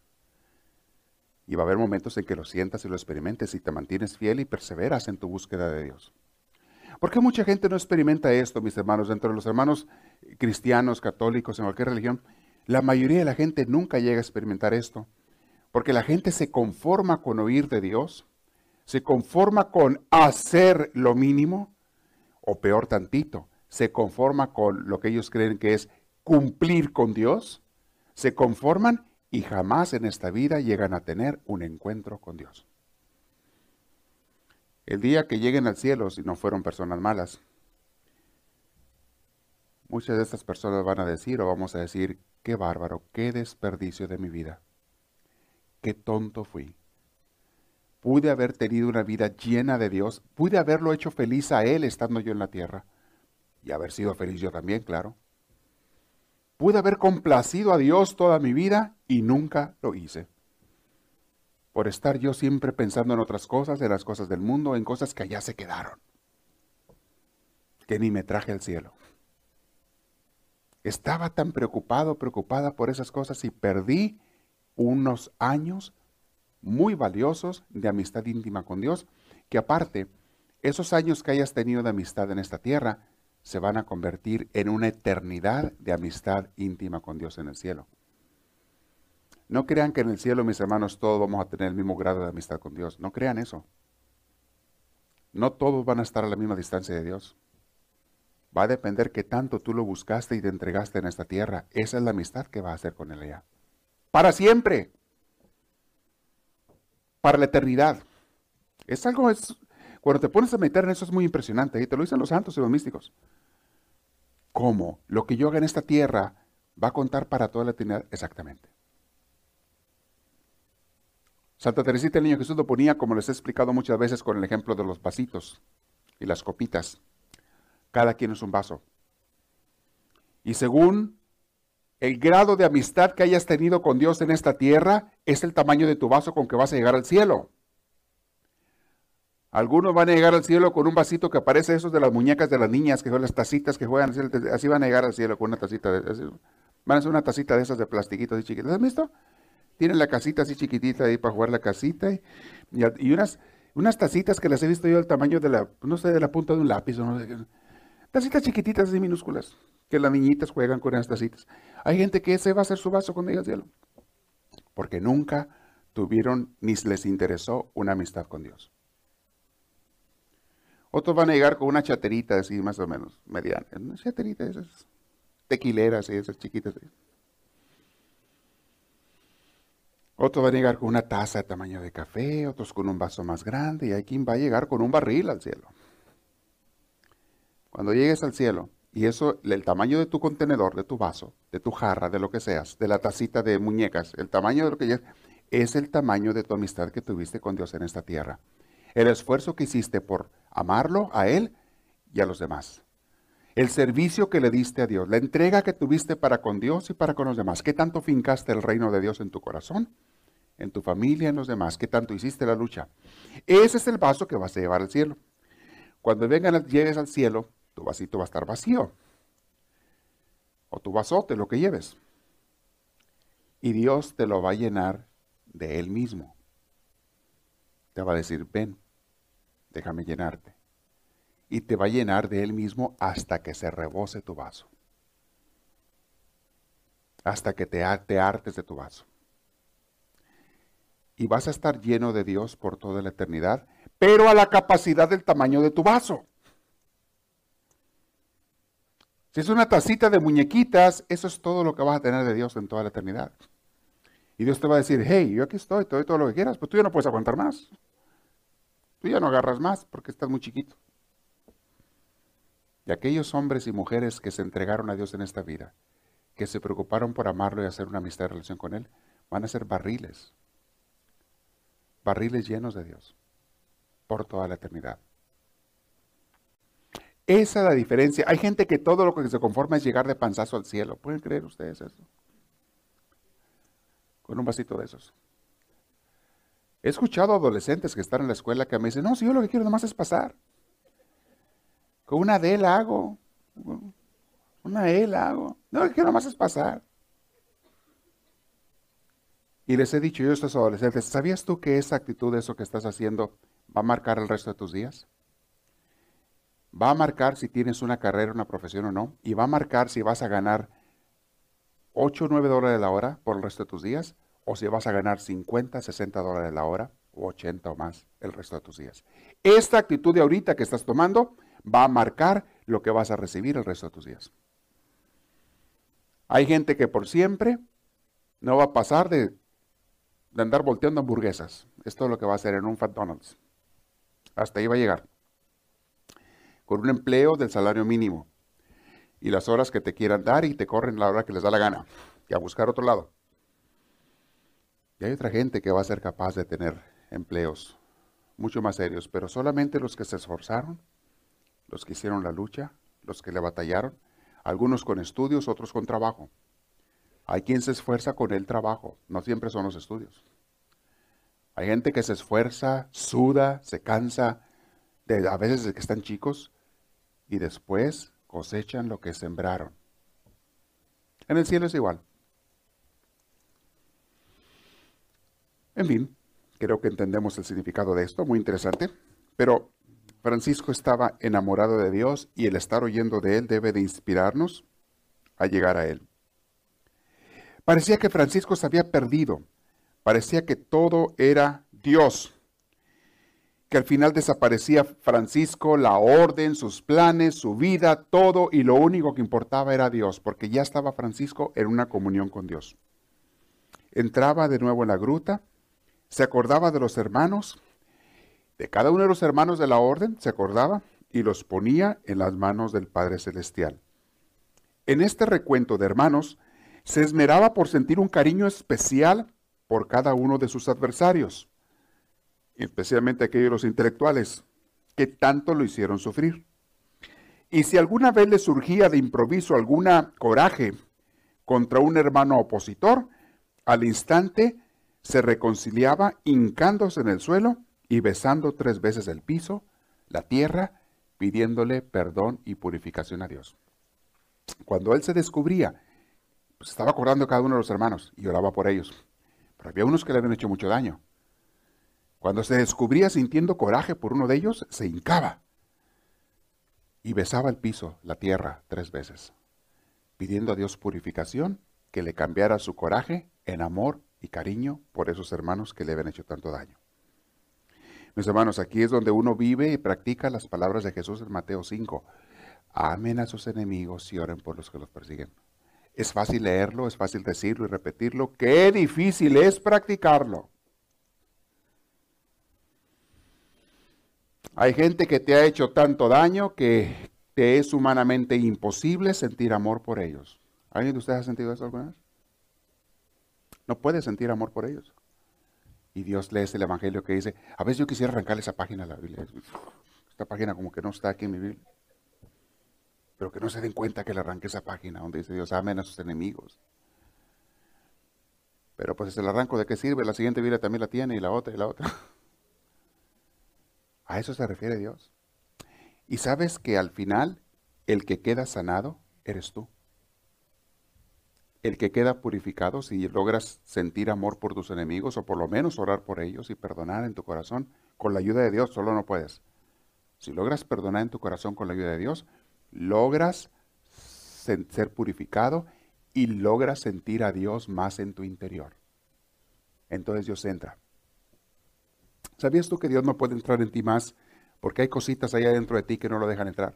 Speaker 2: Y va a haber momentos en que lo sientas y lo experimentes y te mantienes fiel y perseveras en tu búsqueda de Dios. ¿Por qué mucha gente no experimenta esto, mis hermanos? Dentro de los hermanos cristianos, católicos, en cualquier religión, la mayoría de la gente nunca llega a experimentar esto. Porque la gente se conforma con oír de Dios, se conforma con hacer lo mínimo, o peor tantito, se conforma con lo que ellos creen que es cumplir con Dios, se conforman y jamás en esta vida llegan a tener un encuentro con Dios. El día que lleguen al cielo, si no fueron personas malas, muchas de estas personas van a decir o vamos a decir, qué bárbaro, qué desperdicio de mi vida, qué tonto fui. Pude haber tenido una vida llena de Dios, pude haberlo hecho feliz a Él estando yo en la tierra y haber sido feliz yo también, claro. Pude haber complacido a Dios toda mi vida y nunca lo hice por estar yo siempre pensando en otras cosas, en las cosas del mundo, en cosas que allá se quedaron, que ni me traje al cielo. Estaba tan preocupado, preocupada por esas cosas y perdí unos años muy valiosos de amistad íntima con Dios, que aparte, esos años que hayas tenido de amistad en esta tierra, se van a convertir en una eternidad de amistad íntima con Dios en el cielo. No crean que en el cielo, mis hermanos, todos vamos a tener el mismo grado de amistad con Dios. No crean eso. No todos van a estar a la misma distancia de Dios. Va a depender que tanto tú lo buscaste y te entregaste en esta tierra. Esa es la amistad que va a hacer con Él allá. Para siempre. Para la eternidad. Es algo, es, cuando te pones a meditar en eso es muy impresionante. Y te lo dicen los santos y los místicos. ¿Cómo? Lo que yo haga en esta tierra va a contar para toda la eternidad. Exactamente. Santa Teresita el Niño Jesús lo ponía, como les he explicado muchas veces, con el ejemplo de los vasitos y las copitas. Cada quien es un vaso. Y según el grado de amistad que hayas tenido con Dios en esta tierra, es el tamaño de tu vaso con que vas a llegar al cielo. Algunos van a llegar al cielo con un vasito que aparece esos de las muñecas de las niñas, que son las tacitas que juegan, así van a llegar al cielo con una tacita de, van a ser una tacita de esas de plastiquitos y chiquitas. ¿Has visto? Tienen la casita así chiquitita ahí para jugar la casita y, unas, unas tacitas que las he visto yo del tamaño de la, no sé, de la punta de un lápiz o no sé. Tacitas chiquititas así minúsculas, que las niñitas juegan con esas tacitas. Hay gente que ese va a ser su vaso llegue al cielo. Porque nunca tuvieron ni les interesó una amistad con Dios. Otros van a llegar con una chaterita así más o menos, mediana. Una chaterita esas tequileras y esas chiquitas. Otros van a llegar con una taza de tamaño de café, otros con un vaso más grande y hay quien va a llegar con un barril al cielo. Cuando llegues al cielo, y eso, el tamaño de tu contenedor, de tu vaso, de tu jarra, de lo que seas, de la tacita de muñecas, el tamaño de lo que llegues, es el tamaño de tu amistad que tuviste con Dios en esta tierra. El esfuerzo que hiciste por amarlo a Él y a los demás. El servicio que le diste a Dios, la entrega que tuviste para con Dios y para con los demás. ¿Qué tanto fincaste el reino de Dios en tu corazón? en tu familia, en los demás, que tanto hiciste la lucha. Ese es el vaso que vas a llevar al cielo. Cuando vengan, llegues al cielo, tu vasito va a estar vacío. O tu vasote, lo que lleves. Y Dios te lo va a llenar de Él mismo. Te va a decir, ven, déjame llenarte. Y te va a llenar de Él mismo hasta que se rebose tu vaso. Hasta que te, te hartes de tu vaso y vas a estar lleno de Dios por toda la eternidad, pero a la capacidad del tamaño de tu vaso. Si es una tacita de muñequitas, eso es todo lo que vas a tener de Dios en toda la eternidad. Y Dios te va a decir, hey, yo aquí estoy, te doy todo lo que quieras, pero tú ya no puedes aguantar más. Tú ya no agarras más porque estás muy chiquito. Y aquellos hombres y mujeres que se entregaron a Dios en esta vida, que se preocuparon por amarlo y hacer una amistad y relación con Él, van a ser barriles. Barriles llenos de Dios por toda la eternidad. Esa es la diferencia. Hay gente que todo lo que se conforma es llegar de panzazo al cielo. ¿Pueden creer ustedes eso? Con un vasito de esos. He escuchado adolescentes que están en la escuela que me dicen, no, si yo lo que quiero nomás es pasar. Con una D la hago. Una E la hago. No, lo que nomás es pasar. Y les he dicho yo a estos adolescentes, ¿sabías tú que esa actitud, eso que estás haciendo, va a marcar el resto de tus días? Va a marcar si tienes una carrera, una profesión o no. Y va a marcar si vas a ganar 8 o 9 dólares la hora por el resto de tus días. O si vas a ganar 50, 60 dólares la hora o 80 o más el resto de tus días. Esta actitud de ahorita que estás tomando va a marcar lo que vas a recibir el resto de tus días. Hay gente que por siempre no va a pasar de de andar volteando hamburguesas. Esto es lo que va a hacer en un McDonald's. Hasta ahí va a llegar. Con un empleo del salario mínimo. Y las horas que te quieran dar y te corren la hora que les da la gana. Y a buscar otro lado. Y hay otra gente que va a ser capaz de tener empleos mucho más serios, pero solamente los que se esforzaron, los que hicieron la lucha, los que le batallaron, algunos con estudios, otros con trabajo. Hay quien se esfuerza con el trabajo, no siempre son los estudios. Hay gente que se esfuerza, suda, se cansa, de, a veces que están chicos, y después cosechan lo que sembraron. En el cielo es igual. En fin, creo que entendemos el significado de esto, muy interesante, pero Francisco estaba enamorado de Dios y el estar oyendo de Él debe de inspirarnos a llegar a Él. Parecía que Francisco se había perdido. Parecía que todo era Dios. Que al final desaparecía Francisco, la orden, sus planes, su vida, todo, y lo único que importaba era Dios, porque ya estaba Francisco en una comunión con Dios. Entraba de nuevo en la gruta, se acordaba de los hermanos, de cada uno de los hermanos de la orden, se acordaba y los ponía en las manos del Padre Celestial. En este recuento de hermanos, se esmeraba por sentir un cariño especial por cada uno de sus adversarios, especialmente aquellos los intelectuales, que tanto lo hicieron sufrir. Y si alguna vez le surgía de improviso alguna coraje contra un hermano opositor, al instante se reconciliaba hincándose en el suelo y besando tres veces el piso, la tierra, pidiéndole perdón y purificación a Dios. Cuando él se descubría pues estaba acordando cada uno de los hermanos y oraba por ellos. Pero había unos que le habían hecho mucho daño. Cuando se descubría sintiendo coraje por uno de ellos, se hincaba y besaba el piso, la tierra, tres veces, pidiendo a Dios purificación, que le cambiara su coraje en amor y cariño por esos hermanos que le habían hecho tanto daño. Mis hermanos, aquí es donde uno vive y practica las palabras de Jesús en Mateo 5. Amen a sus enemigos y oren por los que los persiguen. Es fácil leerlo, es fácil decirlo y repetirlo. Qué difícil es practicarlo. Hay gente que te ha hecho tanto daño que te es humanamente imposible sentir amor por ellos. ¿Alguien de ustedes ha sentido eso alguna vez? No puede sentir amor por ellos. Y Dios lee el Evangelio que dice, a veces yo quisiera arrancarle esa página a la Biblia. Esta página como que no está aquí en mi Biblia pero que no se den cuenta que le arranque esa página donde dice Dios amen a sus enemigos. Pero pues se la arranco, ¿de qué sirve? La siguiente Biblia también la tiene y la otra y la otra. A eso se refiere Dios. Y sabes que al final el que queda sanado eres tú. El que queda purificado, si logras sentir amor por tus enemigos o por lo menos orar por ellos y perdonar en tu corazón, con la ayuda de Dios solo no puedes. Si logras perdonar en tu corazón con la ayuda de Dios, logras ser purificado y logras sentir a Dios más en tu interior. Entonces Dios entra. ¿Sabías tú que Dios no puede entrar en ti más porque hay cositas ahí adentro de ti que no lo dejan entrar?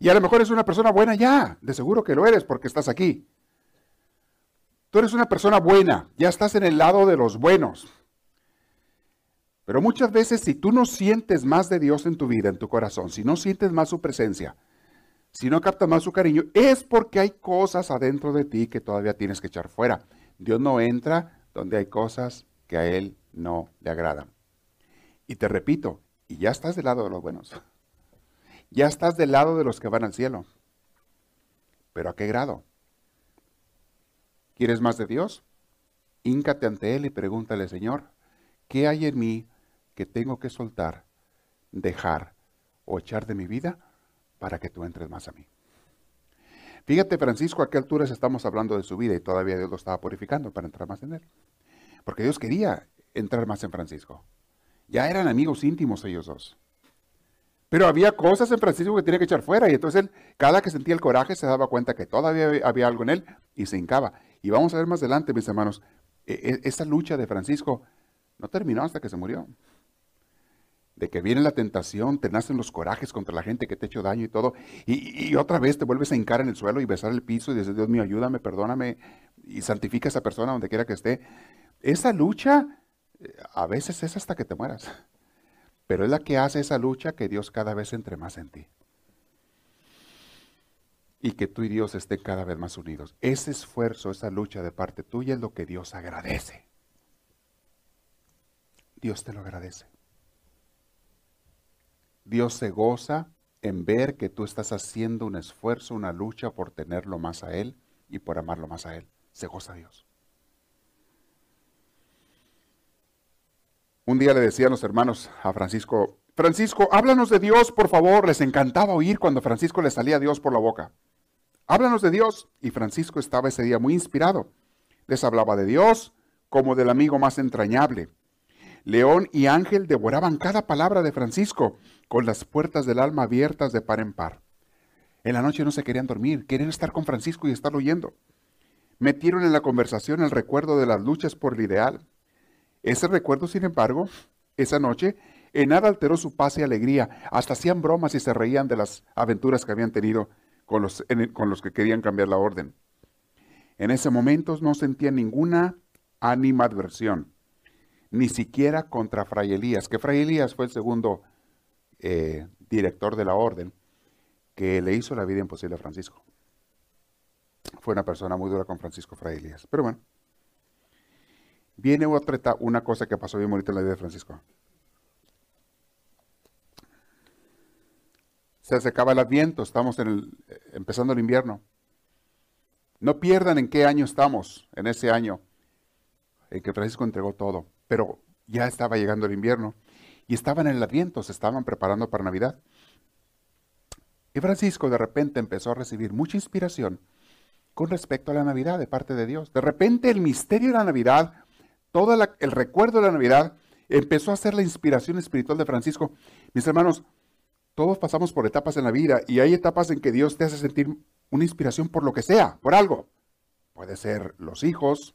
Speaker 2: Y a lo mejor es una persona buena ya, de seguro que lo eres porque estás aquí. Tú eres una persona buena, ya estás en el lado de los buenos. Pero muchas veces si tú no sientes más de Dios en tu vida, en tu corazón, si no sientes más su presencia, si no captas más su cariño, es porque hay cosas adentro de ti que todavía tienes que echar fuera. Dios no entra donde hay cosas que a Él no le agradan. Y te repito, y ya estás del lado de los buenos. Ya estás del lado de los que van al cielo. Pero ¿a qué grado? ¿Quieres más de Dios? Híncate ante Él y pregúntale, Señor, ¿qué hay en mí que tengo que soltar, dejar o echar de mi vida para que tú entres más a mí. Fíjate, Francisco, a qué alturas estamos hablando de su vida y todavía Dios lo estaba purificando para entrar más en él. Porque Dios quería entrar más en Francisco. Ya eran amigos íntimos ellos dos. Pero había cosas en Francisco que tenía que echar fuera y entonces él, cada que sentía el coraje, se daba cuenta que todavía había algo en él y se hincaba. Y vamos a ver más adelante, mis hermanos, e, e, esa lucha de Francisco no terminó hasta que se murió de que viene la tentación, te nacen los corajes contra la gente que te ha hecho daño y todo, y, otra vez te vuelves a hincar en el suelo y besar el piso y dices, Dios mío, ayúdame, perdóname, y santifica a esa persona donde quiera que esté. Esa lucha eh, a veces es hasta que te mueras, pero es la que hace esa lucha que Dios cada vez entre más en ti. Y que tú y Dios estén cada vez más unidos. Ese esfuerzo, esa lucha de parte tuya es lo que Dios agradece. Dios te lo agradece. Dios se goza en ver que tú estás haciendo un esfuerzo, una lucha por tenerlo más a Él y por amarlo más a Él. Se goza Dios. Un día le decían los hermanos a Francisco, Francisco, háblanos de Dios, por favor. Les encantaba oír cuando Francisco le salía Dios por la boca. Háblanos de Dios. Y Francisco estaba ese día muy inspirado. Les hablaba de Dios como del amigo más entrañable. León y Ángel devoraban cada palabra de Francisco con las puertas del alma abiertas de par en par. En la noche no se querían dormir, querían estar con Francisco y estarlo oyendo. Metieron en la conversación el recuerdo de las luchas por el ideal. Ese recuerdo, sin embargo, esa noche, en nada alteró su paz y alegría. Hasta hacían bromas y se reían de las aventuras que habían tenido con los, con los que querían cambiar la orden. En ese momento no sentían ninguna animadversión, ni siquiera contra Fray Elías, que Fray Elías fue el segundo eh, director de la orden, que le hizo la vida imposible a Francisco. Fue una persona muy dura con Francisco Fray Elías. Pero bueno, viene otra una cosa que pasó bien bonita en la vida de Francisco. Se acercaba el Adviento, estamos en el, empezando el invierno. No pierdan en qué año estamos, en ese año en que Francisco entregó todo, pero ya estaba llegando el invierno y estaban en el Adviento, se estaban preparando para Navidad. Y Francisco de repente empezó a recibir mucha inspiración con respecto a la Navidad de parte de Dios. De repente el misterio de la Navidad, todo el recuerdo de la Navidad, empezó a ser la inspiración espiritual de Francisco. Mis hermanos, todos pasamos por etapas en la vida y hay etapas en que Dios te hace sentir una inspiración por lo que sea, por algo. Puede ser los hijos,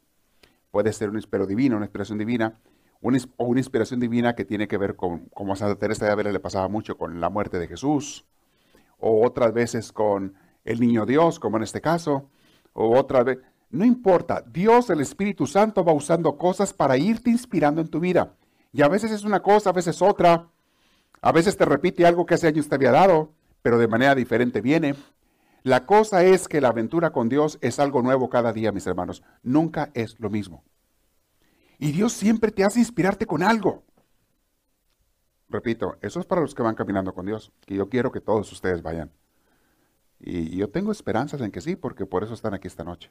Speaker 2: puede ser un espero divino, una inspiración divina, o una inspiración divina que tiene que ver con, como a Santa Teresa de Ávila le pasaba mucho con la muerte de Jesús, o otras veces con el niño Dios, como en este caso, o otra vez, no importa, Dios, el Espíritu Santo va usando cosas para irte inspirando en tu vida. Y a veces es una cosa, a veces otra, a veces te repite algo que hace años te había dado, pero de manera diferente viene. La cosa es que la aventura con Dios es algo nuevo cada día, mis hermanos. Nunca es lo mismo. Y Dios siempre te hace inspirarte con algo. Repito, eso es para los que van caminando con Dios, que yo quiero que todos ustedes vayan. Y yo tengo esperanzas en que sí, porque por eso están aquí esta noche.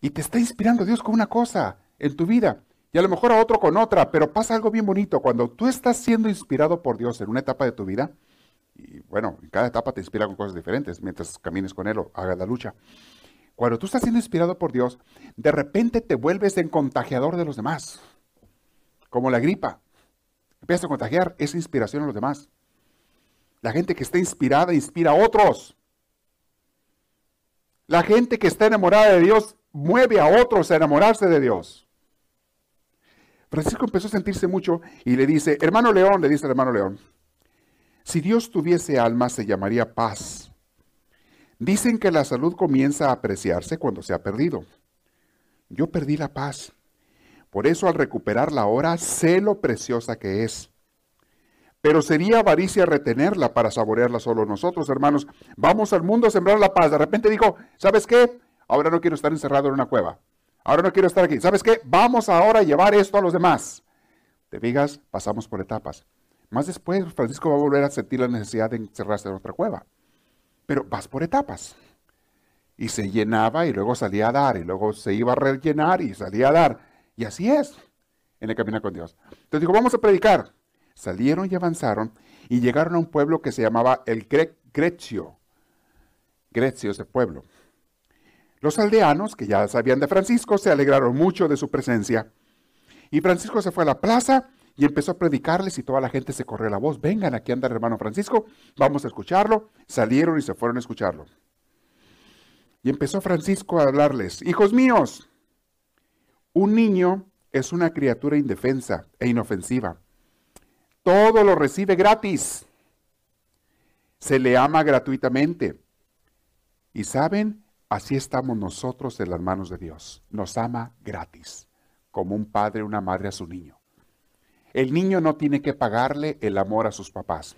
Speaker 2: Y te está inspirando Dios con una cosa en tu vida, y a lo mejor a otro con otra, pero pasa algo bien bonito. Cuando tú estás siendo inspirado por Dios en una etapa de tu vida, y bueno, en cada etapa te inspira con cosas diferentes mientras camines con Él o hagas la lucha. Cuando tú estás siendo inspirado por Dios, de repente te vuelves en contagiador de los demás. Como la gripa. Empiezas a contagiar esa inspiración a los demás. La gente que está inspirada inspira a otros. La gente que está enamorada de Dios mueve a otros a enamorarse de Dios. Francisco empezó a sentirse mucho y le dice, hermano León, le dice el hermano León, si Dios tuviese alma se llamaría paz Dicen que la salud comienza a apreciarse cuando se ha perdido. Yo perdí la paz. Por eso al recuperar la hora, sé lo preciosa que es. Pero sería avaricia retenerla para saborearla solo nosotros, hermanos. Vamos al mundo a sembrar la paz. De repente dijo, ¿sabes qué? Ahora no quiero estar encerrado en una cueva. Ahora no quiero estar aquí. ¿Sabes qué? Vamos ahora a llevar esto a los demás. Te digas, pasamos por etapas. Más después, Francisco va a volver a sentir la necesidad de encerrarse en otra cueva. Pero vas por etapas. Y se llenaba y luego salía a dar, y luego se iba a rellenar y salía a dar. Y así es en el camino con Dios. Entonces dijo, vamos a predicar. Salieron y avanzaron y llegaron a un pueblo que se llamaba el Grecio. Grecio es el pueblo. Los aldeanos, que ya sabían de Francisco, se alegraron mucho de su presencia. Y Francisco se fue a la plaza y empezó a predicarles y toda la gente se corrió la voz. Vengan, aquí anda el hermano Francisco, vamos a escucharlo. Salieron y se fueron a escucharlo. Y empezó Francisco a hablarles, hijos míos, un niño es una criatura indefensa e inofensiva. Todo lo recibe gratis. Se le ama gratuitamente. Y saben, así estamos nosotros en las manos de Dios. Nos ama gratis, como un padre o una madre a su niño. El niño no tiene que pagarle el amor a sus papás.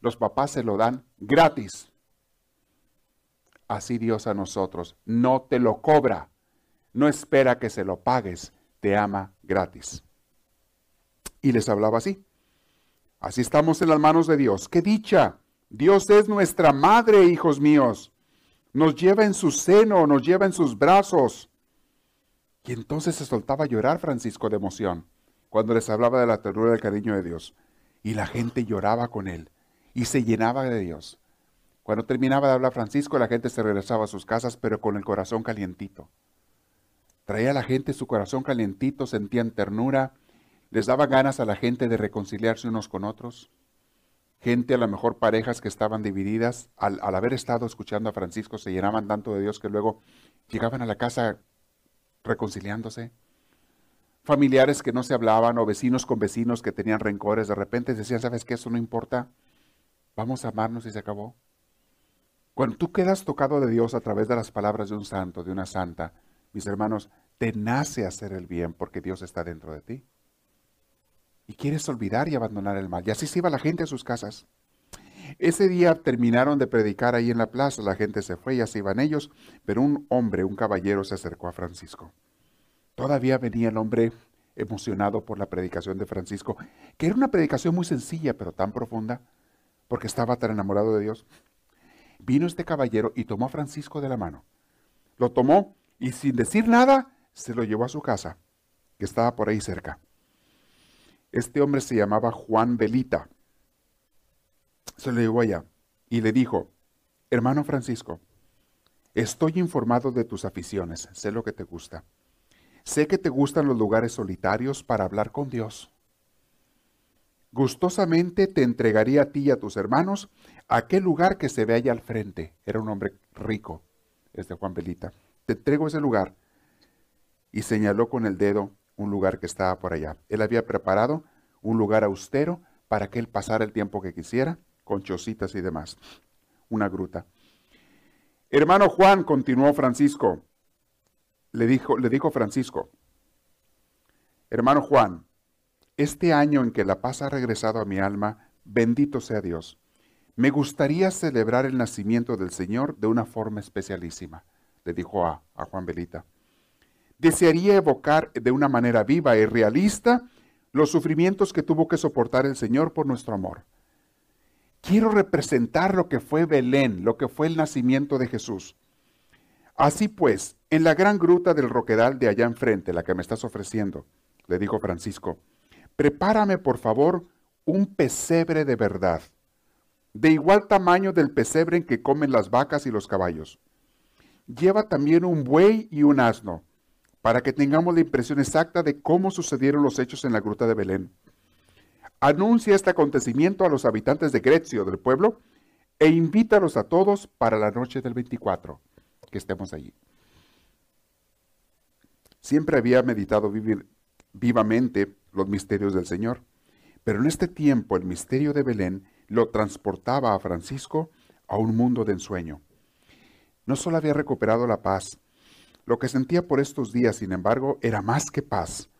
Speaker 2: Los papás se lo dan gratis. Así Dios a nosotros. No te lo cobra. No espera que se lo pagues. Te ama gratis. Y les hablaba así. Así estamos en las manos de Dios. ¡Qué dicha! Dios es nuestra madre, hijos míos. Nos lleva en su seno, nos lleva en sus brazos. Y entonces se soltaba a llorar Francisco de emoción cuando les hablaba de la ternura del cariño de Dios. Y la gente lloraba con él y se llenaba de Dios. Cuando terminaba de hablar Francisco, la gente se regresaba a sus casas, pero con el corazón calientito. Traía a la gente su corazón calientito, sentían ternura, les daba ganas a la gente de reconciliarse unos con otros. Gente, a lo mejor parejas que estaban divididas, al, al haber estado escuchando a Francisco, se llenaban tanto de Dios que luego llegaban a la casa reconciliándose familiares que no se hablaban o vecinos con vecinos que tenían rencores, de repente decían, ¿sabes qué? Eso no importa. Vamos a amarnos y se acabó. Cuando tú quedas tocado de Dios a través de las palabras de un santo, de una santa, mis hermanos, te nace hacer el bien porque Dios está dentro de ti. Y quieres olvidar y abandonar el mal. Y así se iba la gente a sus casas. Ese día terminaron de predicar ahí en la plaza, la gente se fue y así iban ellos, pero un hombre, un caballero se acercó a Francisco. Todavía venía el hombre emocionado por la predicación de Francisco, que era una predicación muy sencilla, pero tan profunda, porque estaba tan enamorado de Dios. Vino este caballero y tomó a Francisco de la mano. Lo tomó y sin decir nada, se lo llevó a su casa, que estaba por ahí cerca. Este hombre se llamaba Juan Belita. Se lo llevó allá y le dijo, hermano Francisco, estoy informado de tus aficiones, sé lo que te gusta. Sé que te gustan los lugares solitarios para hablar con Dios. Gustosamente te entregaría a ti y a tus hermanos aquel lugar que se ve allá al frente. Era un hombre rico, este Juan Belita. Te entrego ese lugar. Y señaló con el dedo un lugar que estaba por allá. Él había preparado un lugar austero para que él pasara el tiempo que quisiera, con chocitas y demás. Una gruta. Hermano Juan, continuó Francisco, le dijo, le dijo Francisco, hermano Juan, este año en que la paz ha regresado a mi alma, bendito sea Dios, me gustaría celebrar el nacimiento del Señor de una forma especialísima, le dijo a, a Juan Belita. Desearía evocar de una manera viva y realista los sufrimientos que tuvo que soportar el Señor por nuestro amor. Quiero representar lo que fue Belén, lo que fue el nacimiento de Jesús. Así pues, en la gran gruta del Roquedal de allá enfrente, la que me estás ofreciendo, le dijo Francisco, prepárame por favor un pesebre de verdad, de igual tamaño del pesebre en que comen las vacas y los caballos. Lleva también un buey y un asno, para que tengamos la impresión exacta de cómo sucedieron los hechos en la gruta de Belén. Anuncia este acontecimiento a los habitantes de Grecio, del pueblo, e invítalos a todos para la noche del 24 que estemos allí. Siempre había meditado vivamente los misterios del Señor, pero en este tiempo el misterio de Belén lo transportaba a Francisco a un mundo de ensueño. No solo había recuperado la paz, Lo que sentía por estos días, sin embargo, era más que paz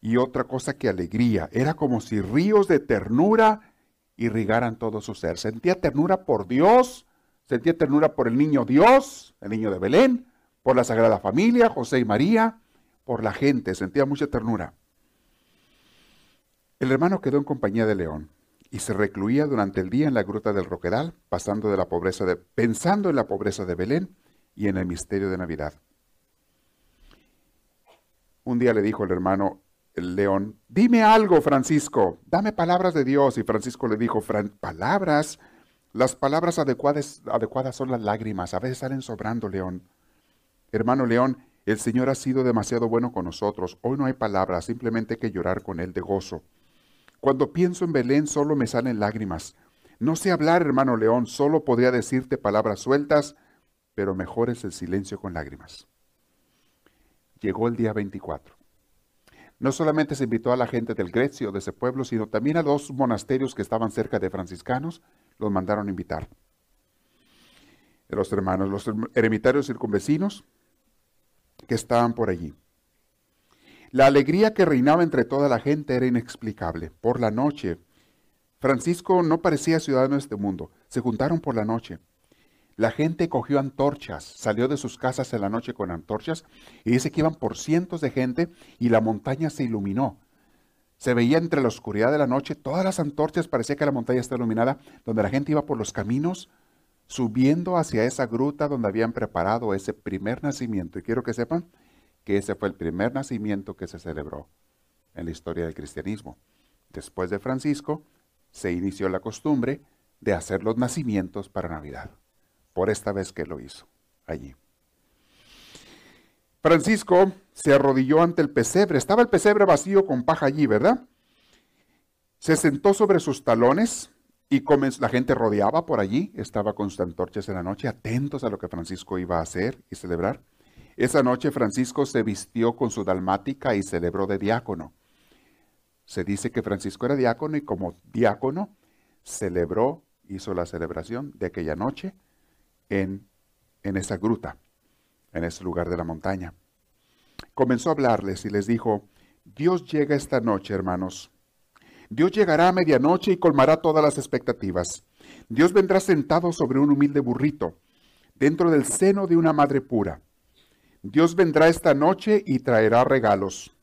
Speaker 2: y otra cosa que alegría. Era como si ríos de ternura irrigaran todo su ser. Sentía ternura por Dios, sentía ternura por el niño Dios, el niño de Belén, por la Sagrada Familia, José y María, por la gente, sentía mucha ternura. El hermano quedó en compañía de León y se recluía durante el día en la gruta del Roquedal, pasando de la pobreza de, pensando en la pobreza de Belén y en el misterio de Navidad. Un día le dijo el hermano el león, dime algo, Francisco, dame palabras de Dios. Y Francisco le dijo, palabras, las palabras adecuadas, adecuadas son las lágrimas, a veces salen sobrando, león. Hermano león, el Señor ha sido demasiado bueno con nosotros. Hoy no hay palabras, simplemente hay que llorar con Él de gozo. Cuando pienso en Belén solo me salen lágrimas. No sé hablar, hermano León, solo podría decirte palabras sueltas, pero mejor es el silencio con lágrimas. Llegó el día 24. No solamente se invitó a la gente del Grecio, de ese pueblo, sino también a dos monasterios que estaban cerca de franciscanos, los mandaron invitar. Los hermanos, los eremitarios circunvecinos que estaban por allí. La alegría que reinaba entre toda la gente era inexplicable. Por la noche, Francisco no parecía ciudadano de este mundo. Se juntaron por la noche. La gente cogió antorchas, salió de sus casas en la noche con antorchas y dice que iban por cientos de gente y la montaña se iluminó. Se veía entre la oscuridad de la noche, todas las antorchas, parecía que la montaña estaba iluminada, donde la gente iba por los caminos subiendo hacia esa gruta donde habían preparado ese primer nacimiento. Y quiero que sepan que ese fue el primer nacimiento que se celebró en la historia del cristianismo. Después de Francisco, se inició la costumbre de hacer los nacimientos para Navidad, por esta vez que lo hizo allí. Francisco se arrodilló ante el pesebre. Estaba el pesebre vacío con paja allí, ¿verdad? Se sentó sobre sus talones y la gente rodeaba por allí. Estaba con sus antorchas en la noche, atentos a lo que Francisco iba a hacer y celebrar. Esa noche Francisco se vistió con su dalmática y celebró de diácono. Se dice que Francisco era diácono y como diácono celebró, hizo la celebración de aquella noche en, esa gruta, en ese lugar de la montaña. Comenzó a hablarles y les dijo, Dios llega esta noche, hermanos. Dios llegará a medianoche y colmará todas las expectativas. Dios vendrá sentado sobre un humilde burrito, dentro del seno de una madre pura. Dios vendrá esta noche y traerá regalos.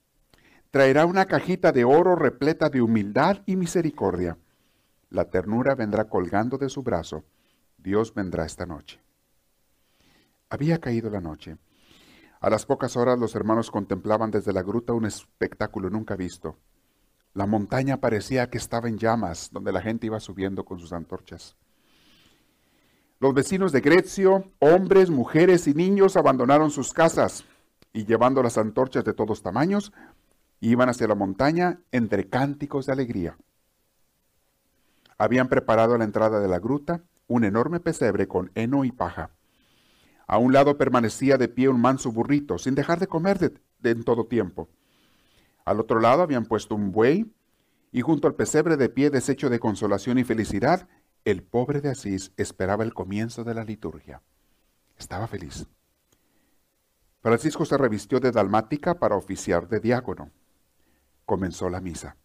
Speaker 2: Traerá una cajita de oro repleta de humildad y misericordia. La ternura vendrá colgando de su brazo. Dios vendrá esta noche. Había caído la noche. A las pocas horas los hermanos contemplaban desde la gruta un espectáculo nunca visto. La montaña parecía que estaba en llamas, donde la gente iba subiendo con sus antorchas. Los vecinos de Grecio, hombres, mujeres y niños abandonaron sus casas y llevando las antorchas de todos tamaños, iban hacia la montaña entre cánticos de alegría. Habían preparado la entrada de la gruta un enorme pesebre con heno y paja. A un lado permanecía de pie un manso burrito, sin dejar de comer de, en todo tiempo. Al otro lado habían puesto un buey, y junto al pesebre de pie deshecho de consolación y felicidad, el pobre de Asís esperaba el comienzo de la liturgia. Estaba feliz. Francisco se revistió de dalmática para oficiar de diácono. Comenzó la misa.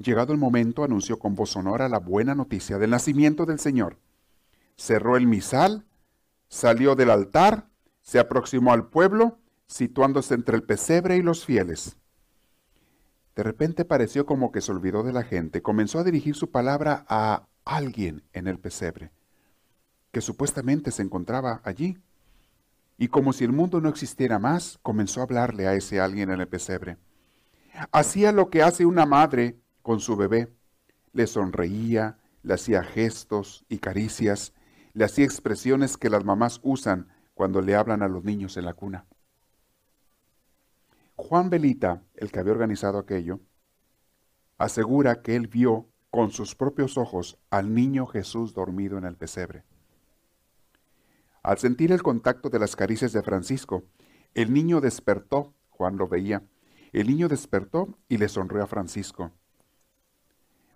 Speaker 2: Llegado el momento, anunció con voz sonora la buena noticia del nacimiento del Señor. Cerró el misal, salió del altar, se aproximó al pueblo, situándose entre el pesebre y los fieles. De repente pareció como que se olvidó de la gente, comenzó a dirigir su palabra a alguien en el pesebre, que supuestamente se encontraba allí. Y como si el mundo no existiera más, comenzó a hablarle a ese alguien en el pesebre. Hacía lo que hace una madre con su bebé. Le sonreía, le hacía gestos y caricias, le hacía expresiones que las mamás usan cuando le hablan a los niños en la cuna. Juan Belita, el que había organizado aquello, asegura que él vio con sus propios ojos al niño Jesús dormido en el pesebre. Al sentir el contacto de las caricias de Francisco, el niño despertó, Juan lo veía, el niño despertó y le sonrió a Francisco.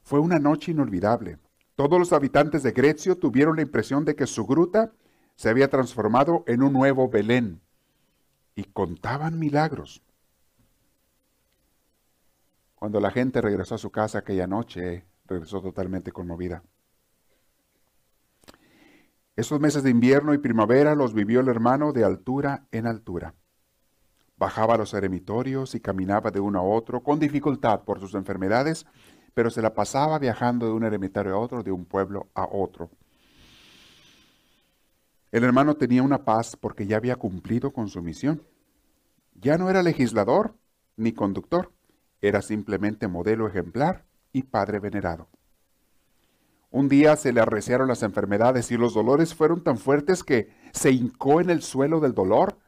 Speaker 2: Fue una noche inolvidable. Todos los habitantes de Grecio tuvieron la impresión de que su gruta se había transformado en un nuevo Belén. y contaban milagros. Cuando la gente regresó a su casa aquella noche, regresó totalmente conmovida. Esos meses de invierno y primavera los vivió el hermano de altura en altura. Bajaba los eremitorios y caminaba de uno a otro con dificultad por sus enfermedades, pero se la pasaba viajando de un eremitario a otro, de un pueblo a otro. El hermano tenía una paz porque ya había cumplido con su misión. Ya no era legislador ni conductor, era simplemente modelo ejemplar y padre venerado. Un día se le arreciaron las enfermedades y los dolores fueron tan fuertes que se hincó en el suelo del dolor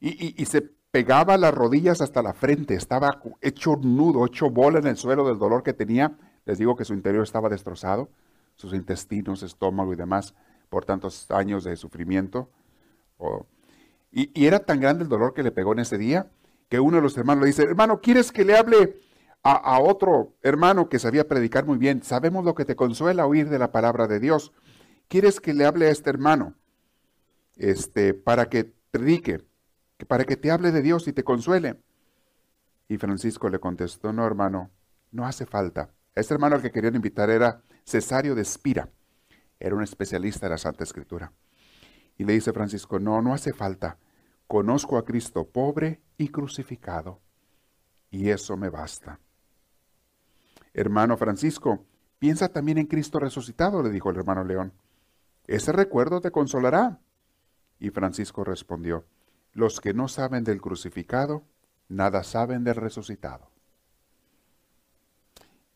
Speaker 2: y, se pegaba las rodillas hasta la frente. Estaba hecho nudo, hecho bola en el suelo del dolor que tenía. Les digo que su interior estaba destrozado, sus intestinos, estómago y demás, por tantos años de sufrimiento. y, era tan grande el dolor que le pegó en ese día que uno de los hermanos le dice, hermano, ¿quieres que le hable a, otro hermano que sabía predicar muy bien, sabemos lo que te consuela oír de la palabra de Dios. ¿Quieres que le hable a este hermano? Este, para que predique, para que te hable de Dios y te consuele. Y Francisco le contestó, no hermano, no hace falta. Este hermano al que querían invitar era Cesario de Espira, era un especialista de la Santa Escritura. Y le dice Francisco, no, no hace falta. Conozco a Cristo pobre y crucificado, y eso me basta. Hermano Francisco, piensa también en Cristo resucitado, le dijo el hermano León. Ese recuerdo te consolará. Y Francisco respondió, los que no saben del crucificado, nada saben del resucitado.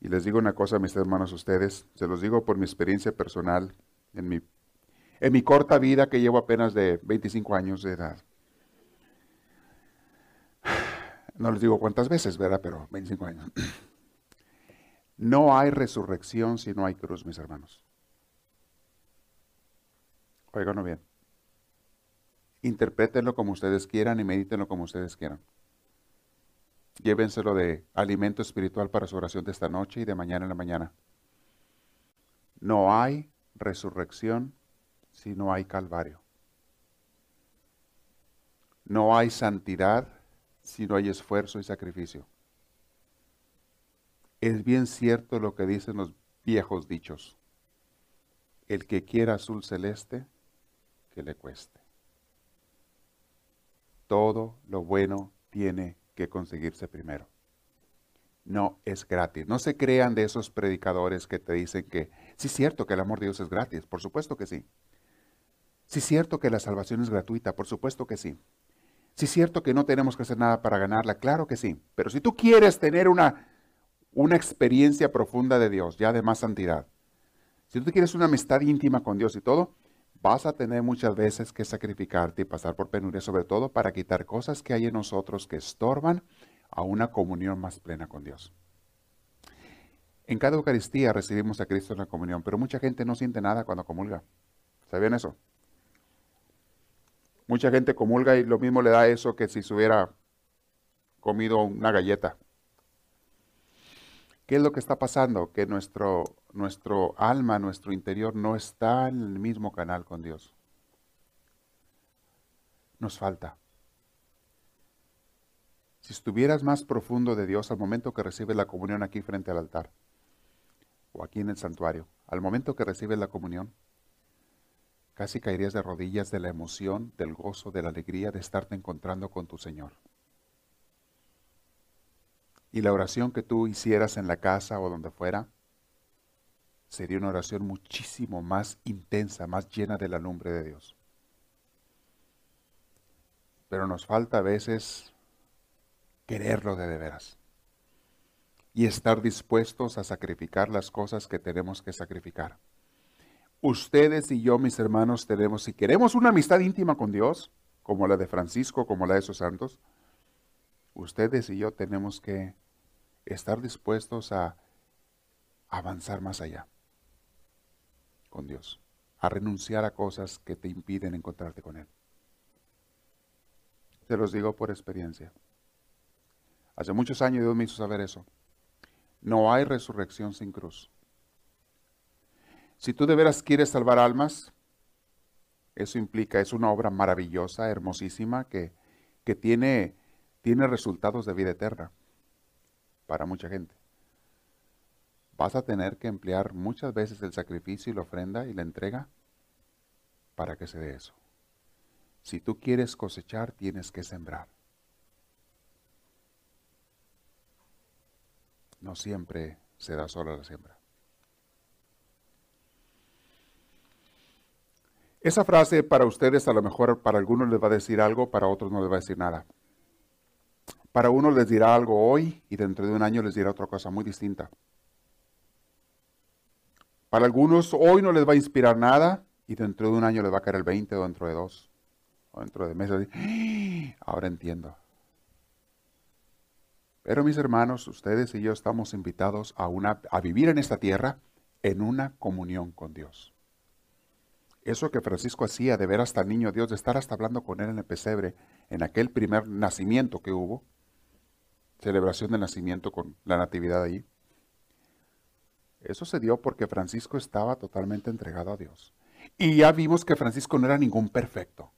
Speaker 2: Y les digo una cosa, mis hermanos, ustedes, se los digo por mi experiencia personal, en mi, en mi corta vida que llevo apenas de 25 años de edad. No les digo cuántas veces, ¿verdad? Pero 25 años. No hay resurrección si no hay cruz, mis hermanos. Oiganlo bien. Interprétenlo como ustedes quieran y medítenlo como ustedes quieran. Llévenselo de alimento espiritual para su oración de esta noche y de mañana en la mañana. No hay resurrección si no hay calvario. No hay santidad si no hay esfuerzo y sacrificio. Es bien cierto lo que dicen los viejos dichos. El que quiera azul celeste, que le cueste. Todo lo bueno tiene que conseguirse primero. No es gratis. No se crean de esos predicadores que te dicen que sí es cierto que el amor de Dios es gratis. Por supuesto que sí. Sí es cierto que la salvación es gratuita. Por supuesto que sí. Sí es cierto que no tenemos que hacer nada para ganarla. Claro que sí. Pero si tú quieres tener una una experiencia profunda de Dios, ya de más santidad. Si tú quieres una amistad íntima con Dios y todo, vas a tener muchas veces que sacrificarte y pasar por penuria, sobre todo para quitar cosas que hay en nosotros que estorban a una comunión más plena con Dios. En cada Eucaristía recibimos a Cristo en la comunión, pero mucha gente no siente nada cuando comulga. ¿Sabían eso? Mucha gente comulga y lo mismo le da eso que si se hubiera comido una galleta. ¿Qué es lo que está pasando? Que nuestro, nuestro alma, nuestro interior no está en el mismo canal con Dios. Nos falta. Si estuvieras más profundo de Dios al momento que recibes la comunión aquí frente al altar, o aquí en el santuario, al momento que recibes la comunión, casi caerías de rodillas de la emoción, del gozo, de la alegría de estarte encontrando con tu Señor y la oración que tú hicieras en la casa o donde fuera sería una oración muchísimo más intensa, más llena de la lumbre de Dios. Pero nos falta a veces quererlo de, de veras y estar dispuestos a sacrificar las cosas que tenemos que sacrificar. Ustedes y yo, mis hermanos, tenemos, si queremos una amistad íntima con Dios, como la de Francisco, como la de esos santos, ustedes y yo tenemos que estar dispuestos a avanzar más allá con Dios, a renunciar a cosas que te impiden encontrarte con Él. Se los digo por experiencia. Hace muchos años Dios me hizo saber eso. No hay resurrección sin cruz. Si tú de veras quieres salvar almas, eso implica, es una obra maravillosa, hermosísima, que que tiene, tiene resultados de vida eterna para mucha gente. Vas a tener que emplear muchas veces el sacrificio y la ofrenda y la entrega para que se dé eso. Si tú quieres cosechar, tienes que sembrar. No siempre se da sola la siembra. Esa frase para ustedes a lo mejor para algunos les va a decir algo, para otros no les va a decir nada. Para unos les dirá algo hoy y dentro de un año les dirá otra cosa muy distinta. Para algunos hoy no les va a inspirar nada y dentro de un año les va a caer el 20 o dentro de dos o dentro de meses. ¡Ah! Ahora entiendo. Pero mis hermanos, ustedes y yo estamos invitados a, una, a vivir en esta tierra en una comunión con Dios. Eso que Francisco hacía de ver hasta el niño Dios, de estar hasta hablando con él en el pesebre, en aquel primer nacimiento que hubo, celebración de nacimiento con la natividad allí. Eso se dio porque Francisco estaba totalmente entregado a Dios. Y ya vimos que Francisco no era ningún perfecto.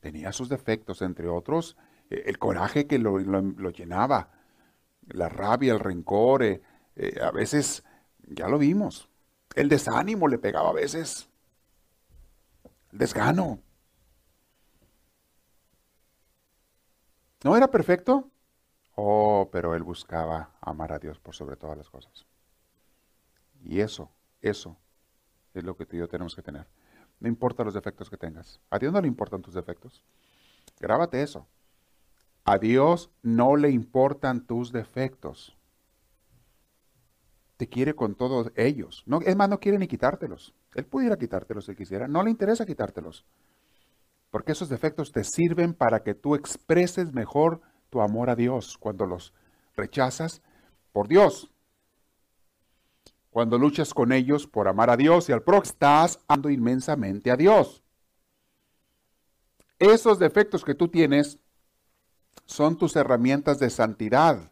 Speaker 2: Tenía sus defectos, entre otros, eh, el coraje que lo, llenaba, la rabia, el rencor, eh, eh, a veces, ya lo vimos, el desánimo le pegaba a veces desgano. ¿No era perfecto? Oh, pero él buscaba amar a Dios por sobre todas las cosas. Y eso, eso es lo que tú y yo tenemos que tener. No importa los defectos que tengas. A Dios no le importan tus defectos. Grábate eso. A Dios no le importan tus defectos. Te quiere con todos ellos. No, es más, no quiere ni quitártelos. Él pudiera quitártelos si quisiera. No le interesa quitártelos. Porque esos defectos te sirven para que tú expreses mejor tu amor a Dios cuando los rechazas por Dios. Cuando luchas con ellos por amar a Dios y al prójimo, estás amando inmensamente a Dios. Esos defectos que tú tienes son tus herramientas de santidad.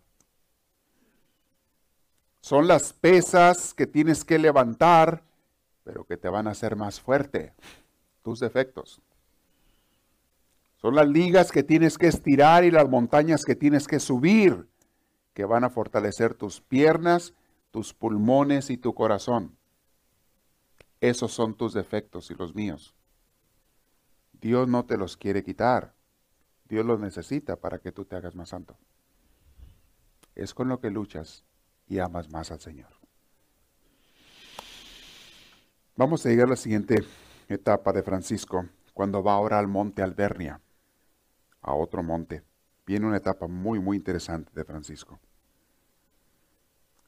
Speaker 2: Son las pesas que tienes que levantar pero que te van a hacer más fuerte, tus defectos. Son las ligas que tienes que estirar y las montañas que tienes que subir, que van a fortalecer tus piernas, tus pulmones y tu corazón. Esos son tus defectos y los míos. Dios no te los quiere quitar. Dios los necesita para que tú te hagas más santo. Es con lo que luchas y amas más al Señor. Vamos a llegar a la siguiente etapa de Francisco, cuando va ahora al monte Albernia, a otro monte. Viene una etapa muy, muy interesante de Francisco.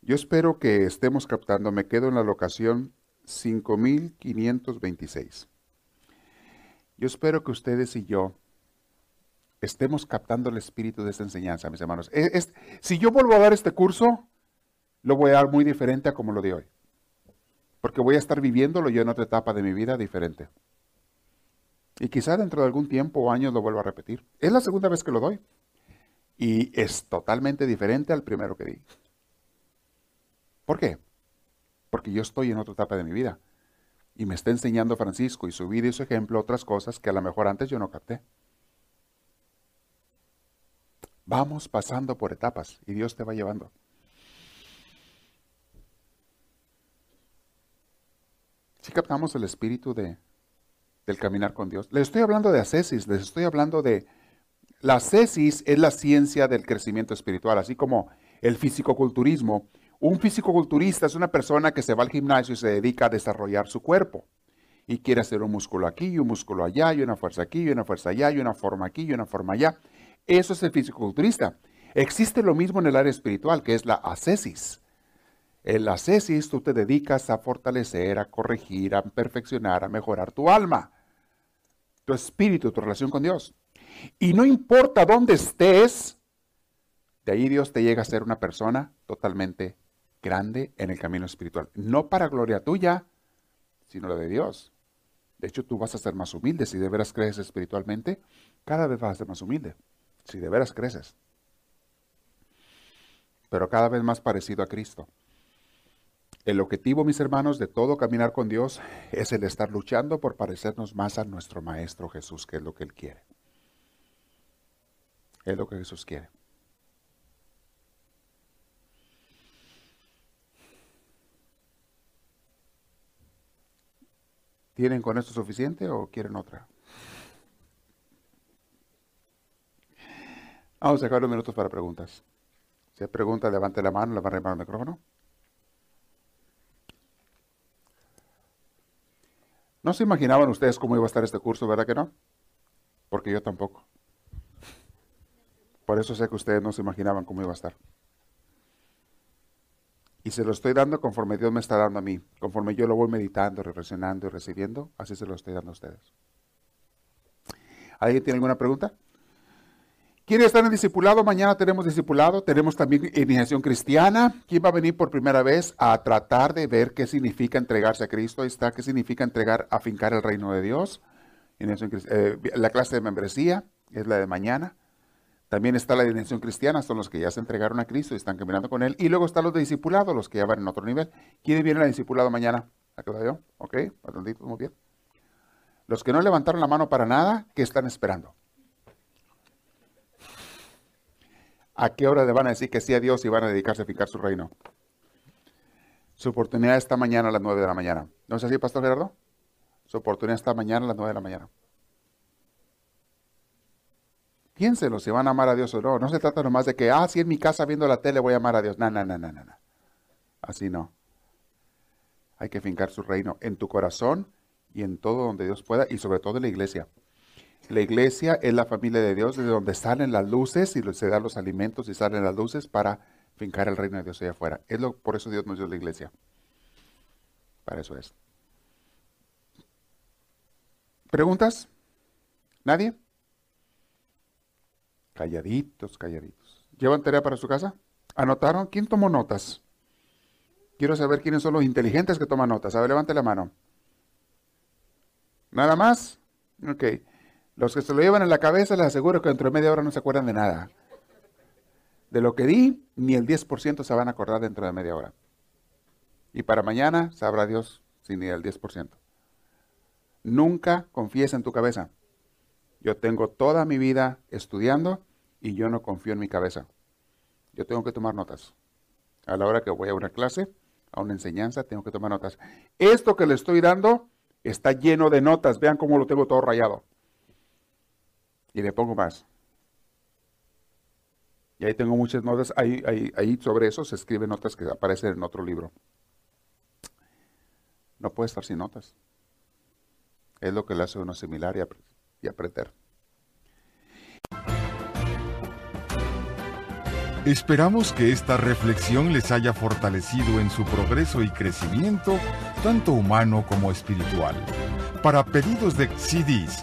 Speaker 2: Yo espero que estemos captando, me quedo en la locación 5526. Yo espero que ustedes y yo estemos captando el espíritu de esta enseñanza, mis hermanos. si yo vuelvo a dar este curso, lo voy a dar muy diferente a como lo di hoy porque voy a estar viviéndolo yo en otra etapa de mi vida diferente. Y quizá dentro de algún tiempo o años lo vuelva a repetir. Es la segunda vez que lo doy. Y es totalmente diferente al primero que di. ¿Por qué? Porque yo estoy en otra etapa de mi vida. Y me está enseñando Francisco y su vida y su ejemplo otras cosas que a lo mejor antes yo no capté. Vamos pasando por etapas y Dios te va llevando. Si captamos el espíritu de, del caminar con Dios. Les estoy hablando de ascesis, les estoy hablando de... La ascesis es la ciencia del crecimiento espiritual, así como el fisicoculturismo. Un fisicoculturista es una persona que se va al gimnasio y se dedica a desarrollar su cuerpo. Y quiere hacer un músculo aquí y un músculo allá y una fuerza aquí y una fuerza allá y una forma aquí y una forma allá. Eso es el fisicoculturista. Existe lo mismo en el área espiritual, que es la ascesis. En la cesis tú te dedicas a fortalecer, a corregir, a perfeccionar, a mejorar tu alma, tu espíritu, tu relación con Dios. Y no importa dónde estés, de ahí Dios te llega a ser una persona totalmente grande en el camino espiritual. No para gloria tuya, sino la de Dios. De hecho, tú vas a ser más humilde. Si de veras creces espiritualmente, cada vez vas a ser más humilde. Si de veras creces. Pero cada vez más parecido a Cristo. El objetivo, mis hermanos, de todo caminar con Dios es el estar luchando por parecernos más a nuestro Maestro Jesús, que es lo que Él quiere. Es lo que Jesús quiere. ¿Tienen con esto suficiente o quieren otra? Vamos a dejar unos minutos para preguntas. Si hay preguntas, levante la mano, le va a arrimar el micrófono. No se imaginaban ustedes cómo iba a estar este curso, ¿verdad que no? Porque yo tampoco. Por eso sé que ustedes no se imaginaban cómo iba a estar. Y se lo estoy dando conforme Dios me está dando a mí. Conforme yo lo voy meditando, reflexionando y recibiendo, así se lo estoy dando a ustedes. ¿Alguien tiene alguna pregunta? ¿Quiénes están en discipulado? Mañana tenemos discipulado, tenemos también iniciación cristiana. ¿Quién va a venir por primera vez a tratar de ver qué significa entregarse a Cristo? Está, qué significa entregar, afincar el reino de Dios. Eh, la clase de membresía es la de mañana. También está la dimensión cristiana, son los que ya se entregaron a Cristo y están caminando con Él. Y luego están los de los que ya van en otro nivel. ¿Quién viene a discipulado mañana? ¿Aquí yo? ¿Ok? Muy bien. Los que no levantaron la mano para nada, ¿qué están esperando? ¿A qué hora le van a decir que sí a Dios y van a dedicarse a fijar su reino? Su oportunidad está mañana a las 9 de la mañana. ¿No es así, Pastor Gerardo? Su oportunidad está mañana a las 9 de la mañana. Piénselo si van a amar a Dios o no. No se trata nomás de que, ah, si en mi casa viendo la tele voy a amar a Dios. No, no, no, no, no. Así no. Hay que fincar su reino en tu corazón y en todo donde Dios pueda y sobre todo en la iglesia. La iglesia es la familia de Dios, desde donde salen las luces y se dan los alimentos y salen las luces para fincar el reino de Dios allá afuera. Es lo, por eso Dios nos dio la iglesia. Para eso es. ¿Preguntas? ¿Nadie? Calladitos, calladitos. ¿Llevan tarea para su casa? ¿Anotaron? ¿Quién tomó notas? Quiero saber quiénes son los inteligentes que toman notas. A ver, levante la mano. ¿Nada más? Ok. Los que se lo llevan en la cabeza, les aseguro que dentro de media hora no se acuerdan de nada. De lo que di, ni el 10% se van a acordar dentro de media hora. Y para mañana sabrá Dios si ni el 10%. Nunca confíes en tu cabeza. Yo tengo toda mi vida estudiando y yo no confío en mi cabeza. Yo tengo que tomar notas. A la hora que voy a una clase, a una enseñanza, tengo que tomar notas. Esto que le estoy dando está lleno de notas. Vean cómo lo tengo todo rayado. Y le pongo más. Y ahí tengo muchas notas. Ahí, ahí, sobre eso se escriben notas que aparecen en otro libro. No puede estar sin notas. Es lo que le hace uno similar y, y aprender.
Speaker 1: Esperamos que esta reflexión les haya fortalecido en su progreso y crecimiento, tanto humano como espiritual. Para pedidos de CDs